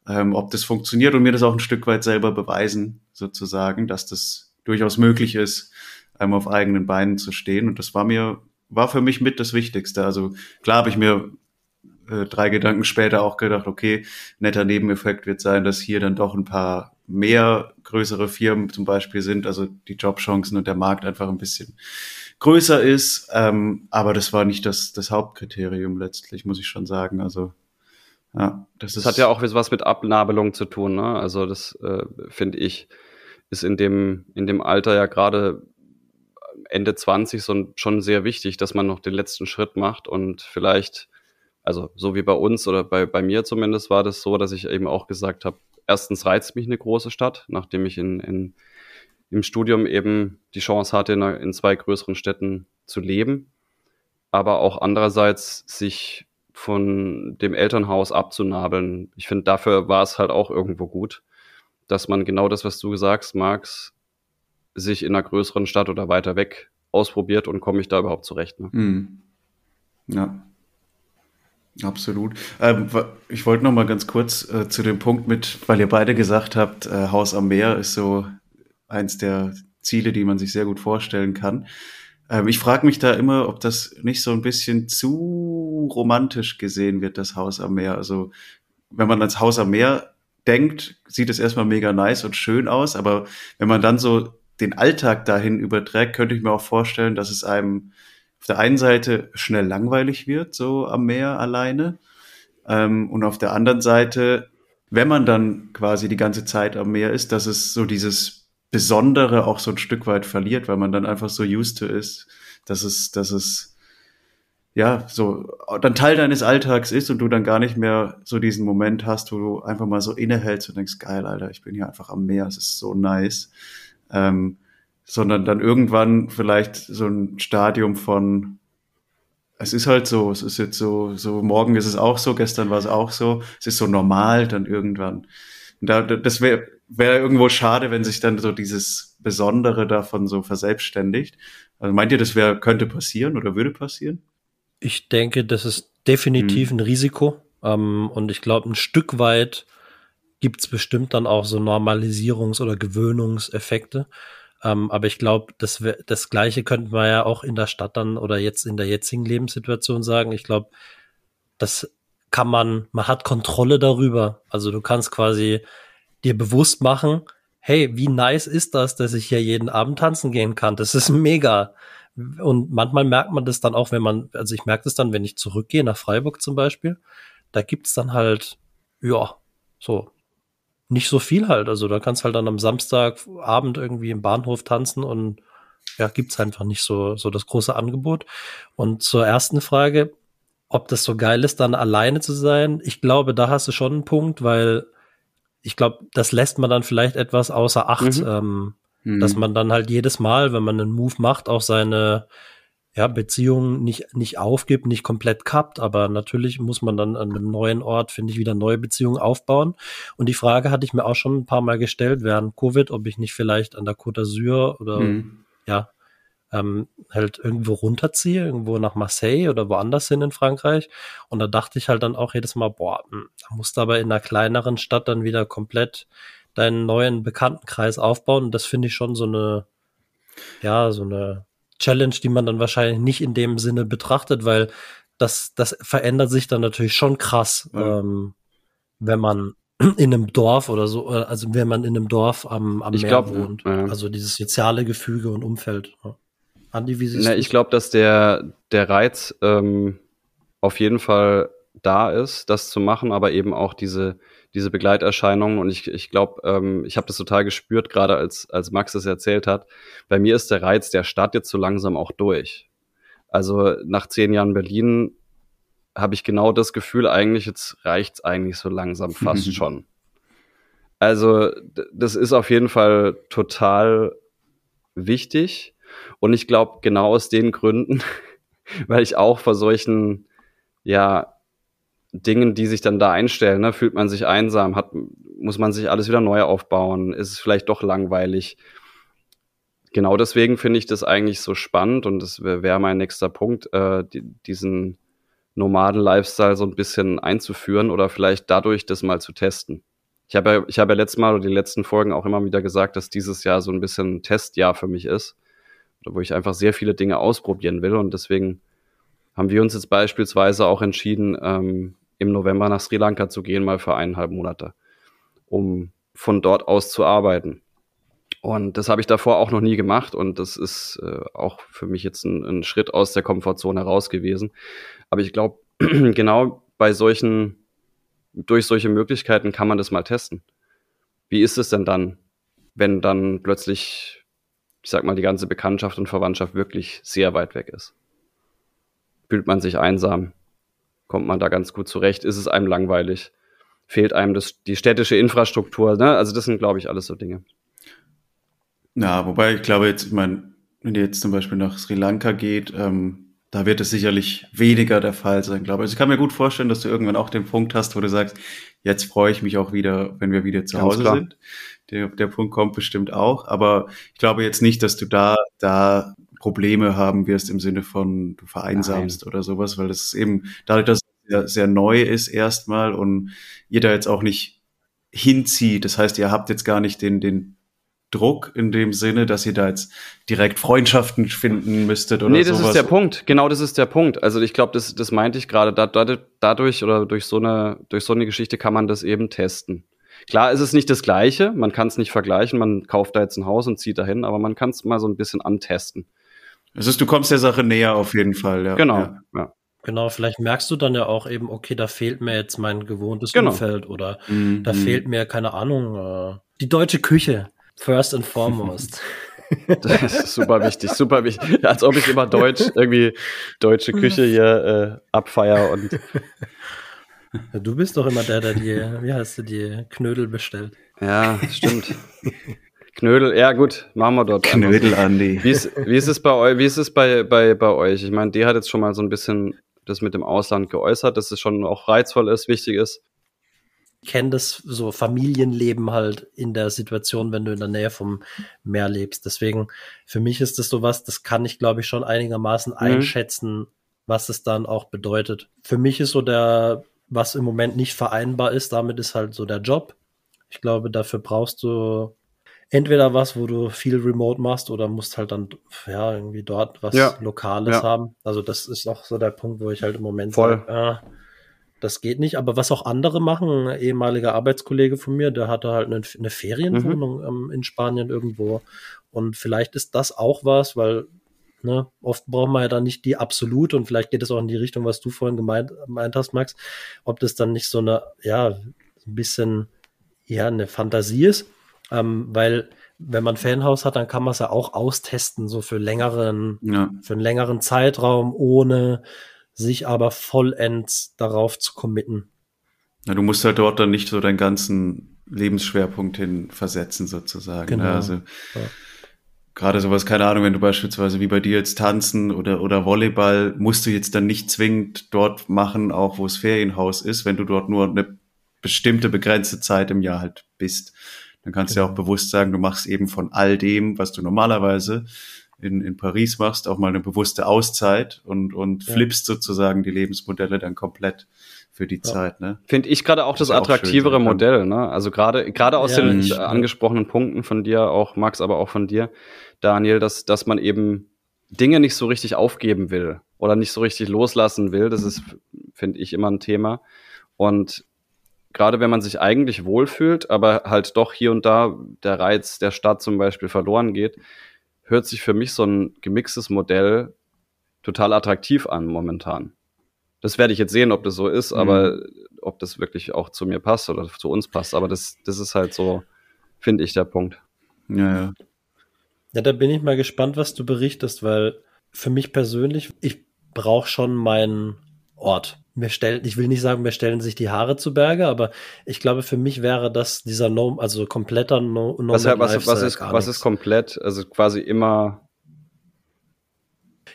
ähm, ob das funktioniert und mir das auch ein Stück weit selber beweisen, sozusagen, dass das durchaus möglich ist, ähm, auf eigenen Beinen zu stehen. Und das war mir, war für mich mit das Wichtigste. Also klar habe ich mir äh, drei Gedanken später auch gedacht, okay, netter Nebeneffekt wird sein, dass hier dann doch ein paar mehr größere Firmen zum Beispiel sind, also die Jobchancen und der Markt einfach ein bisschen größer ist. Ähm, aber das war nicht das, das Hauptkriterium letztlich, muss ich schon sagen. Also ja, das, Das ist hat ja auch was mit Abnabelung zu tun, ne? Also das äh, finde ich ist in dem in dem Alter ja gerade Ende 20 so schon sehr wichtig, dass man noch den letzten Schritt macht und vielleicht also so wie bei uns oder bei bei mir zumindest war das so, dass ich eben auch gesagt habe, erstens reizt mich eine große Stadt, nachdem ich in, in im Studium eben die Chance hatte, in, in zwei größeren Städten zu leben, aber auch andererseits sich von dem Elternhaus abzunabeln. Ich finde, dafür war es halt auch irgendwo gut, dass man genau das, was du sagst, Max, sich in einer größeren Stadt oder weiter weg ausprobiert und komme ich da überhaupt zurecht. Ne? Hm. Ja. Absolut. Ähm, ich wollte noch mal ganz kurz äh, zu dem Punkt mit, weil ihr beide gesagt habt, äh, Haus am Meer ist so eins der Ziele, die man sich sehr gut vorstellen kann. Ähm, ich frage mich da immer, ob das nicht so ein bisschen zu romantisch gesehen wird, das Haus am Meer. Also wenn man ans Haus am Meer denkt, sieht es erstmal mega nice und schön aus, aber wenn man dann so den Alltag dahin überträgt, könnte ich mir auch vorstellen, dass es einem auf der einen Seite schnell langweilig wird, so am Meer alleine. Ähm, und auf der anderen Seite, wenn man dann quasi die ganze Zeit am Meer ist, dass es so dieses Besondere auch so ein Stück weit verliert, weil man dann einfach so used to ist, dass es, dass es ja so dann Teil deines Alltags ist und du dann gar nicht mehr so diesen Moment hast, wo du einfach mal so innehältst und denkst, geil, Alter, ich bin hier einfach am Meer, es ist so nice. Ähm, sondern dann irgendwann vielleicht so ein Stadium von es ist halt so, es ist jetzt so, so morgen ist es auch so, gestern war es auch so, es ist so normal dann irgendwann. Und da, das wäre wäre irgendwo schade, wenn sich dann so dieses Besondere davon so verselbstständigt. Also meint ihr, das wäre, könnte passieren oder würde passieren? Ich denke, das ist definitiv ein Risiko. Ähm, und ich glaube, ein Stück weit gibt es bestimmt dann auch so Normalisierungs- oder Gewöhnungseffekte. Ähm, aber ich glaube, das, das Gleiche könnte man ja auch in der Stadt dann oder jetzt in der jetzigen Lebenssituation sagen. Ich glaube, das kann man, man hat Kontrolle darüber. Also du kannst quasi dir bewusst machen, hey, wie nice ist das, dass ich hier jeden Abend tanzen gehen kann? Das ist mega. Und manchmal merkt man das dann auch, wenn man, also ich merke das dann, wenn ich zurückgehe nach Freiburg zum Beispiel, da gibt's dann halt, ja, so, nicht so viel halt. Also da kannst halt dann am Samstagabend irgendwie im Bahnhof tanzen und ja, gibt's einfach nicht so, so das große Angebot. Und zur ersten Frage, ob das so geil ist, dann alleine zu sein. Ich glaube, da hast du schon einen Punkt, weil ich glaube, das lässt man dann vielleicht etwas außer Acht, Mhm. ähm, Mhm. dass man dann halt jedes Mal, wenn man einen Move macht, auch seine ja, Beziehung nicht, nicht aufgibt, nicht komplett kappt, aber natürlich muss man dann an einem neuen Ort, finde ich, wieder neue Beziehungen aufbauen. Und die Frage hatte ich mir auch schon ein paar Mal gestellt während Covid, ob ich nicht vielleicht an der Côte d'Azur oder Mhm. ja, ähm, halt irgendwo runterziehe, irgendwo nach Marseille oder woanders hin in Frankreich. Und da dachte ich halt dann auch jedes Mal, boah, hm, da musst du aber in einer kleineren Stadt dann wieder komplett deinen neuen Bekanntenkreis aufbauen. Und das finde ich schon so eine, ja, so eine Challenge, die man dann wahrscheinlich nicht in dem Sinne betrachtet, weil das, das verändert sich dann natürlich schon krass, Ja. ähm, wenn man in einem Dorf oder so, äh, also wenn man in einem Dorf am, am Ich Meer glaub, wohnt. ja. Also dieses soziale Gefüge und Umfeld. Ja. Andi, wie siehst Na, ich glaube, dass der, der Reiz ähm, auf jeden Fall da ist, das zu machen, aber eben auch diese, diese Begleiterscheinungen. Und ich, ich glaube, ähm, ich habe das total gespürt, gerade als, als Max es erzählt hat. Bei mir ist der Reiz der Stadt jetzt so langsam auch durch. Also nach zehn Jahren Berlin habe ich genau das Gefühl, eigentlich, jetzt reicht's eigentlich so langsam fast schon. Also, das ist auf jeden Fall total wichtig. Und ich glaube, genau aus den Gründen, weil ich auch vor solchen, ja, Dingen, die sich dann da einstellen, ne, fühlt man sich einsam, hat, muss man sich alles wieder neu aufbauen, ist es vielleicht doch langweilig. Genau deswegen finde ich das eigentlich so spannend und das wäre wär mein nächster Punkt, äh, die, diesen Nomaden-Lifestyle so ein bisschen einzuführen oder vielleicht dadurch das mal zu testen. Ich habe ja, ich habe ja letztes Mal oder die letzten Folgen auch immer wieder gesagt, dass dieses Jahr so ein bisschen ein Testjahr für mich ist, wo ich einfach sehr viele Dinge ausprobieren will und deswegen haben wir uns jetzt beispielsweise auch entschieden, ähm, im November nach Sri Lanka zu gehen, mal für eineinhalb Monate, um von dort aus zu arbeiten. Und das habe ich davor auch noch nie gemacht und das ist äh, auch für mich jetzt ein, ein Schritt aus der Komfortzone heraus gewesen. Aber ich glaube, genau bei solchen, durch solche Möglichkeiten kann man das mal testen. Wie ist es denn dann, wenn dann plötzlich, ich sag mal, die ganze Bekanntschaft und Verwandtschaft wirklich sehr weit weg ist? Fühlt man sich einsam? Kommt man da ganz gut zurecht? Ist es einem langweilig? Fehlt einem das, die städtische Infrastruktur? Ne? Also das sind, glaube ich, alles so Dinge. Ja, wobei ich glaube jetzt, ich meine, wenn ihr jetzt zum Beispiel nach Sri Lanka geht, ähm, da wird es sicherlich weniger der Fall sein, glaube ich. Also ich kann mir gut vorstellen, dass du irgendwann auch den Punkt hast, wo du sagst, jetzt freue ich mich auch wieder, wenn wir wieder zu Ganz Hause klar. sind. Der, der Punkt kommt bestimmt auch, aber ich glaube jetzt nicht, dass du da, da Probleme haben wirst im Sinne von du vereinsamst oder sowas, weil das eben dadurch, dass es sehr, sehr neu ist erstmal und ihr da jetzt auch nicht hinzieht. Das heißt, ihr habt jetzt gar nicht den, den Druck in dem Sinne, dass ihr da jetzt direkt Freundschaften finden müsstet oder nee, das sowas. ist der Punkt. Genau, das ist der Punkt. Also ich glaube, das, das meinte ich gerade. Da, da, dadurch oder durch so eine durch so eine Geschichte kann man das eben testen. Klar ist es nicht das Gleiche. Man kann es nicht vergleichen. Man kauft da jetzt ein Haus und zieht dahin, aber man kann es mal so ein bisschen antesten. Das ist, du kommst der Sache näher auf jeden Fall, ja. Genau. Ja. Ja. Genau, vielleicht merkst du dann ja auch eben, okay, da fehlt mir jetzt mein gewohntes Genau. Umfeld oder Mhm. da fehlt mir, keine Ahnung, äh, die deutsche Küche. First and foremost. Das ist super wichtig, super wichtig. Als ob ich immer Deutsch, irgendwie deutsche Küche hier äh, abfeier und Du bist doch immer der, der die, wie heißt du, die Knödel bestellt. ja, stimmt. Knödel, ja gut, machen wir dort. Knödel, Andi. Wie ist, wie ist es bei euch? Wie ist es bei, bei, bei euch? Ich meine, die hat jetzt schon mal so ein bisschen das mit dem Ausland geäußert, dass es schon auch reizvoll ist, wichtig ist. Ich kenne das so Familienleben halt in der Situation, wenn du in der Nähe vom Meer lebst. Deswegen, für mich ist das sowas, das kann ich, glaube ich, schon einigermaßen einschätzen, was es dann auch bedeutet. Für mich ist so der, was im Moment nicht vereinbar ist, damit ist halt so der Job. Ich glaube, dafür brauchst du entweder was, wo du viel remote machst oder musst halt dann ja irgendwie dort was Ja. Lokales Ja. haben. Also das ist auch so der Punkt, wo ich halt im Moment Voll. sag, ah, das geht nicht. Aber was auch andere machen, ein ehemaliger Arbeitskollege von mir, der hatte halt eine, eine Ferienwohnung ähm, in Spanien irgendwo. Und vielleicht ist das auch was, weil ne, oft braucht man ja dann nicht die absolut und vielleicht geht es auch in die Richtung, was du vorhin gemeint, gemeint hast, Max, ob das dann nicht so eine, ja, ein bisschen, ja, eine Fantasie ist. Ähm, weil wenn man ein Fanhaus hat, dann kann man es ja auch austesten, so für längeren, Ja. für einen längeren Zeitraum, ohne sich aber vollends darauf zu committen. Ja, du musst halt dort dann nicht so deinen ganzen Lebensschwerpunkt hin versetzen, sozusagen. Genau. Ne? Also, gerade sowas, keine Ahnung, wenn du beispielsweise wie bei dir jetzt tanzen oder, oder Volleyball, musst du jetzt dann nicht zwingend dort machen, auch wo es Ferienhaus ist, wenn du dort nur eine bestimmte begrenzte Zeit im Jahr halt bist. Dann kannst du ja auch bewusst sagen, du machst eben von all dem, was du normalerweise in, in Paris machst, auch mal eine bewusste Auszeit und, und Ja. flippst sozusagen die Lebensmodelle dann komplett für die Ja. Zeit, ne? Finde ich gerade auch das, ist ja auch schön, attraktivere. Modell, ne? Also gerade gerade aus Ja, den ich- angesprochenen Punkten von dir, auch Max, aber auch von dir, Daniel, dass, dass man eben Dinge nicht so richtig aufgeben will oder nicht so richtig loslassen will. Das ist, finde ich, immer ein Thema. Und gerade wenn man sich eigentlich wohlfühlt, aber halt doch hier und da der Reiz der Stadt zum Beispiel verloren geht, hört sich für mich so ein gemixtes Modell total attraktiv an momentan. Das werde ich jetzt sehen, ob das so ist, aber ob das wirklich auch zu mir passt oder zu uns passt. Aber das, das ist halt so, finde ich, der Punkt. Ja, ja. Ja, da bin ich mal gespannt, was du berichtest, weil für mich persönlich, ich brauche schon meinen Ort. Mir stellen, ich will nicht sagen, mir stellen sich die Haare zu Berge, aber ich glaube, für mich wäre das dieser No, also kompletter No, no Was, was, was, ist, was ist komplett, also quasi immer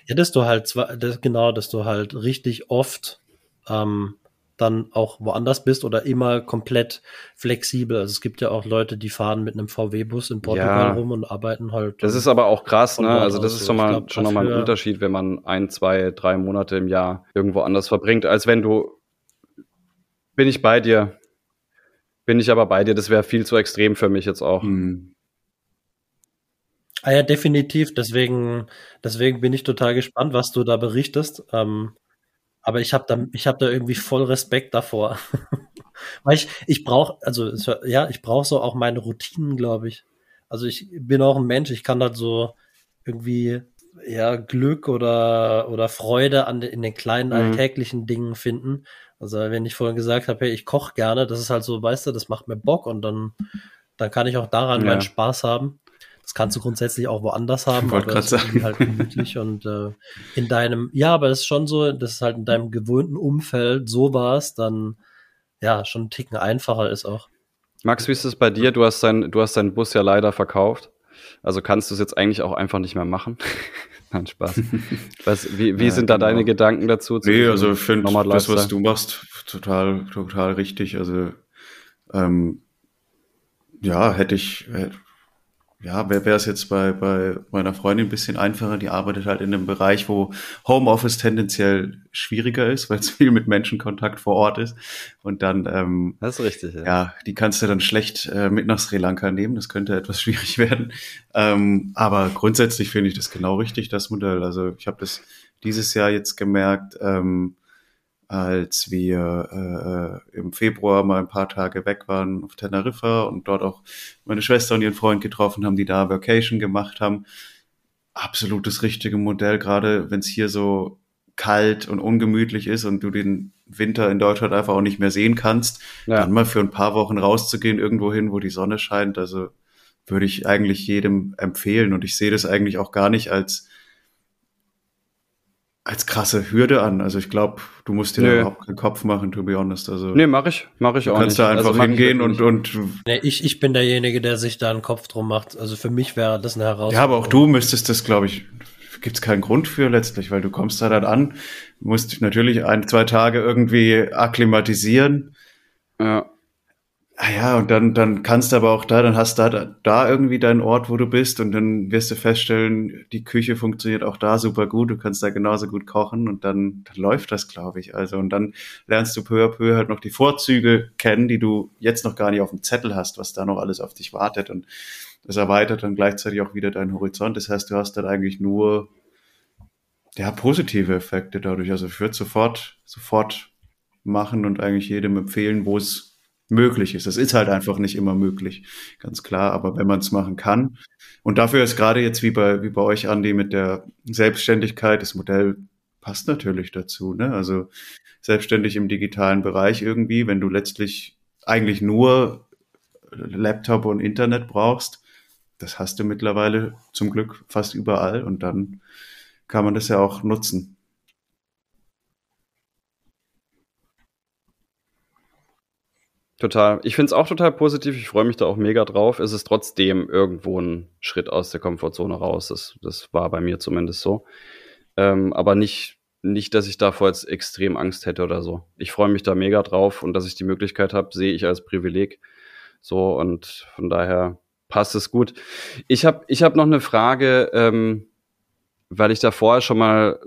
Ja, dass du halt zwar, das, genau, dass du halt richtig oft ähm, dann auch woanders bist oder immer komplett flexibel. Also es gibt ja auch Leute, die fahren mit einem VW-Bus in Portugal Ja. rum und arbeiten halt. Das ist aber auch krass, ne? Also das ist schon mal, glaub, schon nochmal ein Unterschied, wenn man ein, zwei, drei Monate im Jahr irgendwo anders verbringt, als wenn du bin ich bei dir. Bin ich aber bei dir, das wäre viel zu extrem für mich jetzt auch. Hm. Ah ja, definitiv. Deswegen, deswegen bin ich total gespannt, was du da berichtest. Ähm, aber ich habe da, ich habe da irgendwie voll Respekt davor, weil ich, ich brauche, also ja, ich brauche so auch meine Routinen, glaube ich. Also ich bin auch ein Mensch. Ich kann halt so irgendwie ja Glück oder oder Freude an in den kleinen Mhm. alltäglichen Dingen finden. Also wenn ich vorhin gesagt habe, hey, ich koche gerne, das ist halt so, weißt du, das macht mir Bock und dann dann kann ich auch daran Ja. meinen Spaß haben. Das kannst du grundsätzlich auch woanders haben, Ich aber es ist halt gemütlich und äh, in deinem, ja, aber es ist schon so, dass es halt in deinem gewohnten Umfeld so war's, dann ja, schon einen Ticken einfacher ist auch. Max, wie ist es bei dir? Du hast, dein, du hast deinen Bus ja leider verkauft. Also kannst du es jetzt eigentlich auch einfach nicht mehr machen. Nein, Spaß. Was, wie wie Ja, sind da genau. deine Gedanken dazu? zu Nee, also ich finde das, was du machst, total, total richtig. Also ähm, ja, hätte ich, ja, wäre es jetzt bei, bei meiner Freundin ein bisschen einfacher. Die arbeitet halt in einem Bereich, wo Homeoffice tendenziell schwieriger ist, weil es viel mit Menschenkontakt vor Ort ist. Und dann, ähm, Das ist richtig, ja. ja, die kannst du dann schlecht äh, mit nach Sri Lanka nehmen. Das könnte etwas schwierig werden. Ähm, aber grundsätzlich finde ich das genau richtig, das Modell. Also ich habe das dieses Jahr jetzt gemerkt, ähm, als wir äh, im Februar mal ein paar Tage weg waren auf Teneriffa und dort auch meine Schwester und ihren Freund getroffen haben, die da Vacation gemacht haben. Absolut das richtige Modell, gerade wenn es hier so kalt und ungemütlich ist und du den Winter in Deutschland einfach auch nicht mehr sehen kannst, Ja. dann mal für ein paar Wochen rauszugehen, irgendwo hin, wo die Sonne scheint. Also würde ich eigentlich jedem empfehlen. Und ich sehe das eigentlich auch gar nicht als, als krasse Hürde an. Also ich glaube, du musst dir da Nö. überhaupt keinen Kopf machen, to be honest. Also Nee, mache ich, mache ich du auch kannst nicht. da einfach Also mach ich hingehen und, und Nee, ich, ich bin derjenige, der sich da einen Kopf drum macht. Also für mich wäre das eine Herausforderung. ja, aber auch du müsstest das, glaube ich, gibt es keinen Grund für letztlich, weil du kommst da dann an, musst dich natürlich ein, zwei Tage irgendwie akklimatisieren. Ja. Ah ja, und dann, dann kannst du aber auch da, dann hast du da, da irgendwie deinen Ort, wo du bist und dann wirst du feststellen, die Küche funktioniert auch da super gut, du kannst da genauso gut kochen und dann, dann läuft das, glaube ich. Also und dann lernst du peu à peu halt noch die Vorzüge kennen, die du jetzt noch gar nicht auf dem Zettel hast, was da noch alles auf dich wartet und das erweitert dann gleichzeitig auch wieder deinen Horizont. Das heißt, du hast dann eigentlich nur ja, positive Effekte dadurch. Also ich würde sofort, sofort machen und eigentlich jedem empfehlen, wo es möglich ist. Es ist halt einfach nicht immer möglich, ganz klar. Aber wenn man es machen kann, und dafür ist gerade jetzt wie bei, wie bei euch, Andi, mit der Selbstständigkeit, das Modell passt natürlich dazu. Ne? Also selbstständig im digitalen Bereich irgendwie, wenn du letztlich eigentlich nur Laptop und Internet brauchst, das hast du mittlerweile zum Glück fast überall und dann kann man das ja auch nutzen. Total. Ich finde es auch total positiv. Ich freue mich da auch mega drauf. Es ist trotzdem irgendwo ein Schritt aus der Komfortzone raus. Das, das war bei mir zumindest so. Ähm, aber nicht, nicht, dass ich davor jetzt extrem Angst hätte oder so. Ich freue mich da mega drauf und dass ich die Möglichkeit habe, sehe ich als Privileg. So und von daher passt es gut. Ich habe ich hab noch eine Frage, ähm, weil ich da vorher schon mal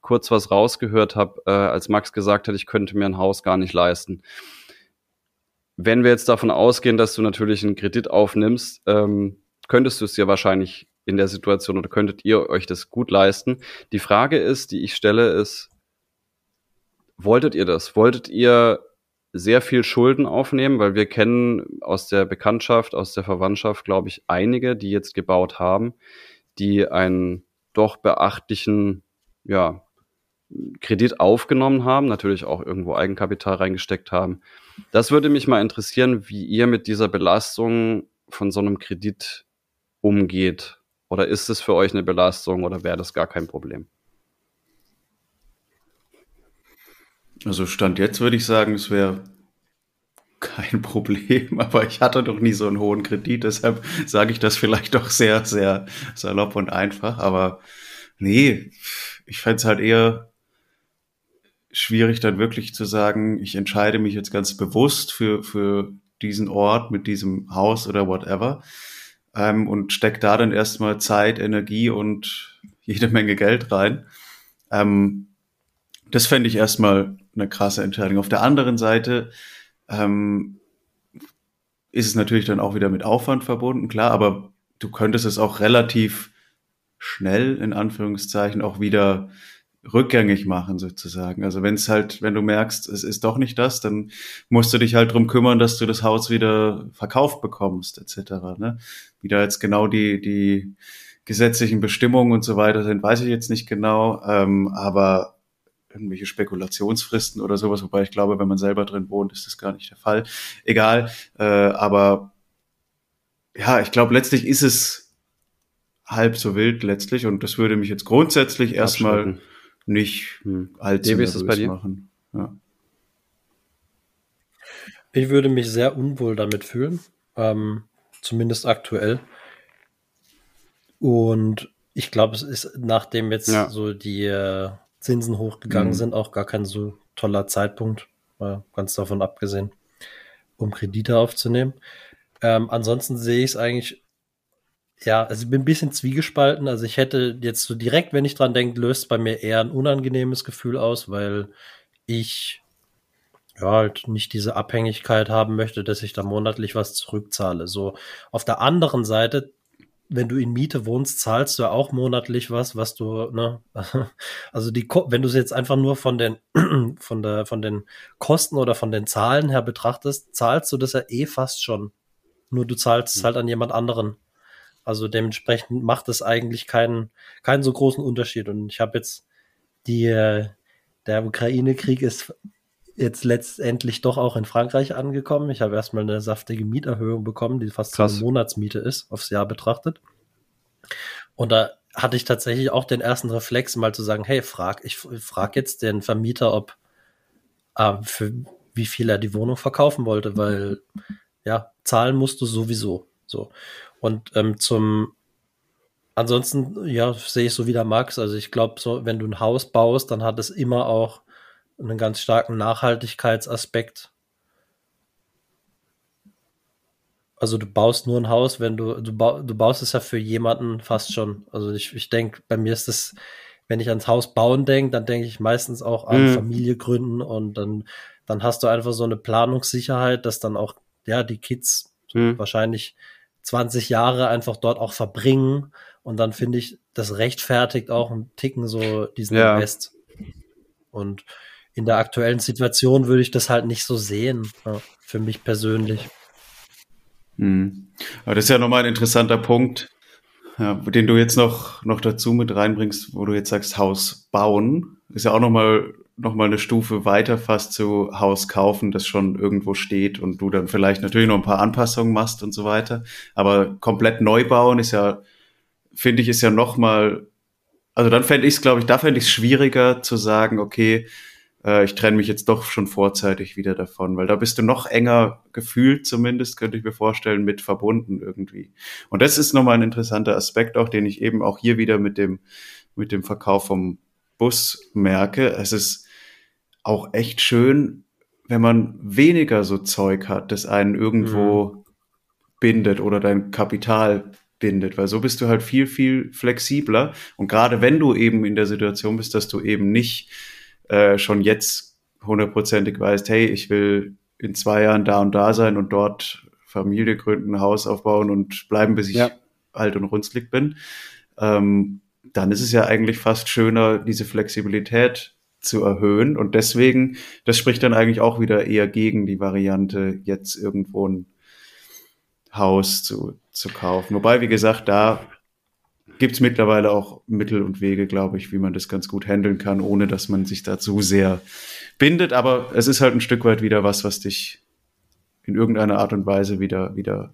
kurz was rausgehört habe, äh, als Max gesagt hat, ich könnte mir ein Haus gar nicht leisten wenn wir jetzt davon ausgehen, dass du natürlich einen Kredit aufnimmst, ähm, könntest du es dir wahrscheinlich in der Situation oder könntet ihr euch das gut leisten. Die Frage ist, die ich stelle, ist, wolltet ihr das? Wolltet ihr sehr viel Schulden aufnehmen? Weil wir kennen aus der Bekanntschaft, aus der Verwandtschaft, glaube ich, einige, die jetzt gebaut haben, die einen doch beachtlichen, ja, Kredit aufgenommen haben, natürlich auch irgendwo Eigenkapital reingesteckt haben. Das würde mich mal interessieren, wie ihr mit dieser Belastung von so einem Kredit umgeht. Oder ist es für euch eine Belastung oder wäre das gar kein Problem? Also Stand jetzt würde ich sagen, es wäre kein Problem, aber ich hatte doch nie so einen hohen Kredit, deshalb sage ich das vielleicht doch sehr, sehr salopp und einfach. Aber nee, ich fände es halt eher schwierig, dann wirklich zu sagen, ich entscheide mich jetzt ganz bewusst für, für diesen Ort mit diesem Haus oder whatever ähm, und steck da dann erstmal Zeit, Energie und jede Menge Geld rein. Ähm, das fände ich erstmal eine krasse Entscheidung. Auf der anderen Seite ähm, ist es natürlich dann auch wieder mit Aufwand verbunden, klar, aber du könntest es auch relativ schnell, in Anführungszeichen, auch wieder rückgängig machen sozusagen. Also wenn es halt, wenn du merkst, es ist doch nicht das, dann musst du dich halt drum kümmern, dass du das Haus wieder verkauft bekommst etc. Ne? Wie da jetzt genau die die gesetzlichen Bestimmungen und so weiter sind, weiß ich jetzt nicht genau, ähm, aber irgendwelche Spekulationsfristen oder sowas, wobei ich glaube, wenn man selber drin wohnt, ist das gar nicht der Fall. Egal, äh, aber ja, ich glaube, letztlich ist es halb so wild letztlich und das würde mich jetzt grundsätzlich erstmal nicht hm. allzu Devi, ist das bei dir? machen. Ja. Ich würde mich sehr unwohl damit fühlen, ähm, zumindest aktuell. Und ich glaube, es ist, nachdem jetzt ja. so die äh, Zinsen hochgegangen mhm. sind, auch gar kein so toller Zeitpunkt, ganz davon abgesehen, um Kredite aufzunehmen. Ähm, ansonsten sehe ich es eigentlich ja, also ich bin ein bisschen zwiegespalten. Also ich hätte jetzt so direkt, wenn ich dran denke, löst bei mir eher ein unangenehmes Gefühl aus, weil ich ja halt nicht diese Abhängigkeit haben möchte, dass ich da monatlich was zurückzahle. So auf der anderen Seite, wenn du in Miete wohnst, zahlst du ja auch monatlich was, was du, ne, also die, wenn du es jetzt einfach nur von den, von der, von den Kosten oder von den Zahlen her betrachtest, zahlst du das ja eh fast schon. Nur du zahlst es hm. halt an jemand anderen. Also dementsprechend macht es eigentlich keinen, keinen so großen Unterschied. Und ich habe jetzt die, äh, der Ukraine-Krieg ist jetzt letztendlich doch auch in Frankreich angekommen. Ich habe erstmal eine saftige Mieterhöhung bekommen, die fast Krass. eine Monatsmiete ist, aufs Jahr betrachtet. Und da hatte ich tatsächlich auch den ersten Reflex, mal zu sagen, hey, frag, ich frage jetzt den Vermieter, ob äh, für wie viel er die Wohnung verkaufen wollte, weil ja, zahlen musst du sowieso. So. Und ähm, zum ansonsten, ja, sehe ich so wie der Max. Also ich glaube, so, wenn du ein Haus baust, dann hat es immer auch einen ganz starken Nachhaltigkeitsaspekt. Also du baust nur ein Haus, wenn du, du, ba du baust es ja für jemanden fast schon. Also ich, ich denke, bei mir ist es, wenn ich ans Haus bauen denke, dann denke ich meistens auch an mhm. Familie gründen und dann, dann hast du einfach so eine Planungssicherheit, dass dann auch, ja, die Kids mhm. wahrscheinlich 20 Jahre einfach dort auch verbringen. Und dann finde ich, das rechtfertigt auch einen Ticken so diesen ja. Invest. Und in der aktuellen Situation würde ich das halt nicht so sehen, ja, für mich persönlich. Hm. Aber das ist ja nochmal ein interessanter Punkt, ja, den du jetzt noch, noch dazu mit reinbringst, wo du jetzt sagst, Haus bauen. Ist ja auch nochmal noch mal eine Stufe weiter fast zu Haus kaufen, das schon irgendwo steht und du dann vielleicht natürlich noch ein paar Anpassungen machst und so weiter. Aber komplett neu bauen ist ja, finde ich, ist ja noch mal, also dann fände ich es, glaube ich, da fände ich es schwieriger zu sagen, okay, äh, ich trenne mich jetzt doch schon vorzeitig wieder davon, weil da bist du noch enger gefühlt zumindest, könnte ich mir vorstellen, mit verbunden irgendwie. Und das ist nochmal ein interessanter Aspekt auch, den ich eben auch hier wieder mit dem, mit dem Verkauf vom Bus merke. Es ist, auch echt schön, wenn man weniger so Zeug hat, das einen irgendwo mhm. bindet oder dein Kapital bindet, weil so bist du halt viel, viel flexibler. Und gerade wenn du eben in der Situation bist, dass du eben nicht äh, schon jetzt hundertprozentig weißt, hey, ich will in zwei Jahren da und da sein und dort Familie gründen, Haus aufbauen und bleiben, bis ich ja. alt und runzlig bin, ähm, dann ist es ja eigentlich fast schöner, diese Flexibilität zu erhöhen. Und deswegen, das spricht dann eigentlich auch wieder eher gegen die Variante, jetzt irgendwo ein Haus zu, zu kaufen. Wobei, wie gesagt, da gibt es mittlerweile auch Mittel und Wege, glaube ich, wie man das ganz gut handeln kann, ohne dass man sich dazu sehr bindet. Aber es ist halt ein Stück weit wieder was, was dich in irgendeiner Art und Weise wieder, wieder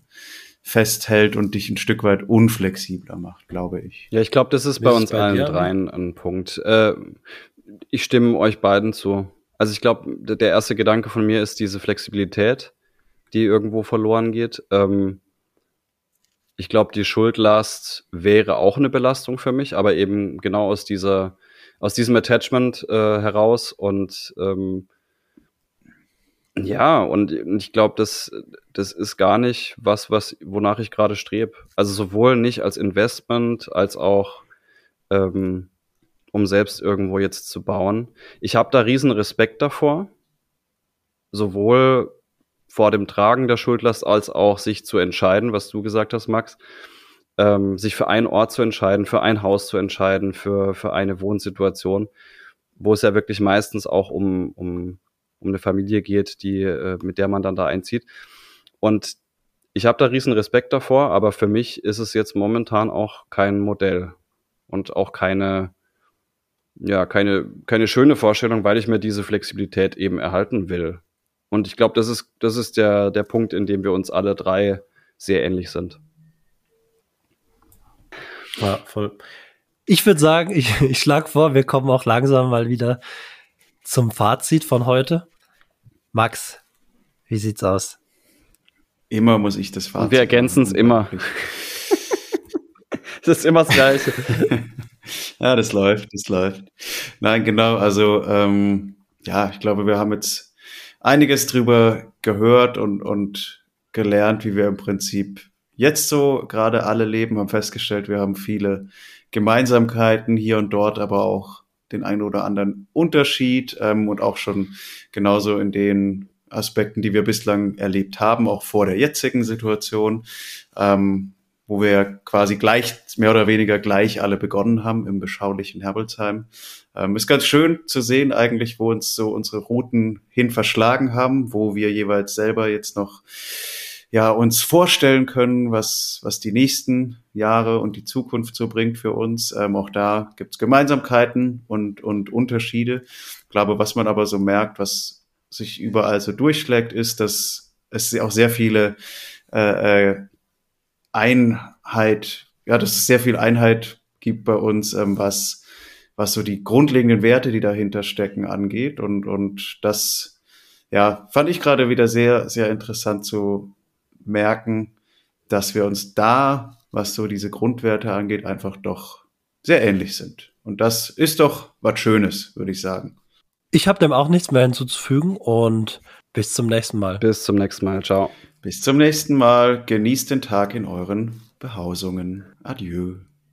festhält und dich ein Stück weit unflexibler macht, glaube ich. Ja, ich glaube, das ist Wie bei ist uns bei allen dir? dreien ein Punkt. Äh, ich stimme euch beiden zu. Also ich glaube, der erste Gedanke von mir ist diese Flexibilität, die irgendwo verloren geht. Ähm, ich glaube, die Schuldlast wäre auch eine Belastung für mich, aber eben genau aus dieser, aus diesem Attachment äh, heraus und ähm, ja, und ich glaube, das, das ist gar nicht was, was, wonach ich gerade strebe. Also sowohl nicht als Investment als auch ähm, um selbst irgendwo jetzt zu bauen. Ich habe da riesen Respekt davor, sowohl vor dem Tragen der Schuldlast als auch sich zu entscheiden, was du gesagt hast, Max, ähm, sich für einen Ort zu entscheiden, für ein Haus zu entscheiden, für, für eine Wohnsituation, wo es ja wirklich meistens auch um, um, um eine Familie geht, die, äh, mit der man dann da einzieht. Und ich habe da riesen Respekt davor, aber für mich ist es jetzt momentan auch kein Modell und auch keine, ja, keine, keine schöne Vorstellung, weil ich mir diese Flexibilität eben erhalten will. Und ich glaube, das ist, das ist der, der Punkt, in dem wir uns alle drei sehr ähnlich sind. Ja, voll. Ich würde sagen, ich, ich schlage vor, wir kommen auch langsam mal wieder zum Fazit von heute. Max, wie sieht's aus? Immer muss ich das Fazit Und wir ergänzen es immer. Das ist immer das Gleiche. ja, das läuft, das läuft. Nein, genau, also ähm, ja, ich glaube, wir haben jetzt einiges drüber gehört und, und gelernt, wie wir im Prinzip jetzt so gerade alle leben, haben festgestellt, wir haben viele Gemeinsamkeiten hier und dort, aber auch den einen oder anderen Unterschied ähm, und auch schon genauso in den Aspekten, die wir bislang erlebt haben, auch vor der jetzigen Situation, ähm, wo wir quasi gleich, mehr oder weniger gleich alle begonnen haben im beschaulichen Herbolzheim. Ähm, ist ganz schön zu sehen eigentlich, wo uns so unsere Routen hin verschlagen haben, wo wir jeweils selber jetzt noch ja, uns vorstellen können, was, was die nächsten Jahre und die Zukunft so bringt für uns. Ähm, auch da gibt's Gemeinsamkeiten und, und Unterschiede. Ich glaube, was man aber so merkt, was sich überall so durchschlägt, ist, dass es auch sehr viele äh, äh, Einheit, ja, dass es sehr viel Einheit gibt bei uns, ähm, was, was so die grundlegenden Werte, die dahinter stecken, angeht. Und, und das, ja, fand ich gerade wieder sehr, sehr interessant zu merken, dass wir uns da, was so diese Grundwerte angeht, einfach doch sehr ähnlich sind. Und das ist doch was Schönes, würde ich sagen. Ich habe dem auch nichts mehr hinzuzufügen und bis zum nächsten Mal. Bis zum nächsten Mal. Ciao. Bis zum nächsten Mal. Genießt den Tag in euren Behausungen. Adieu.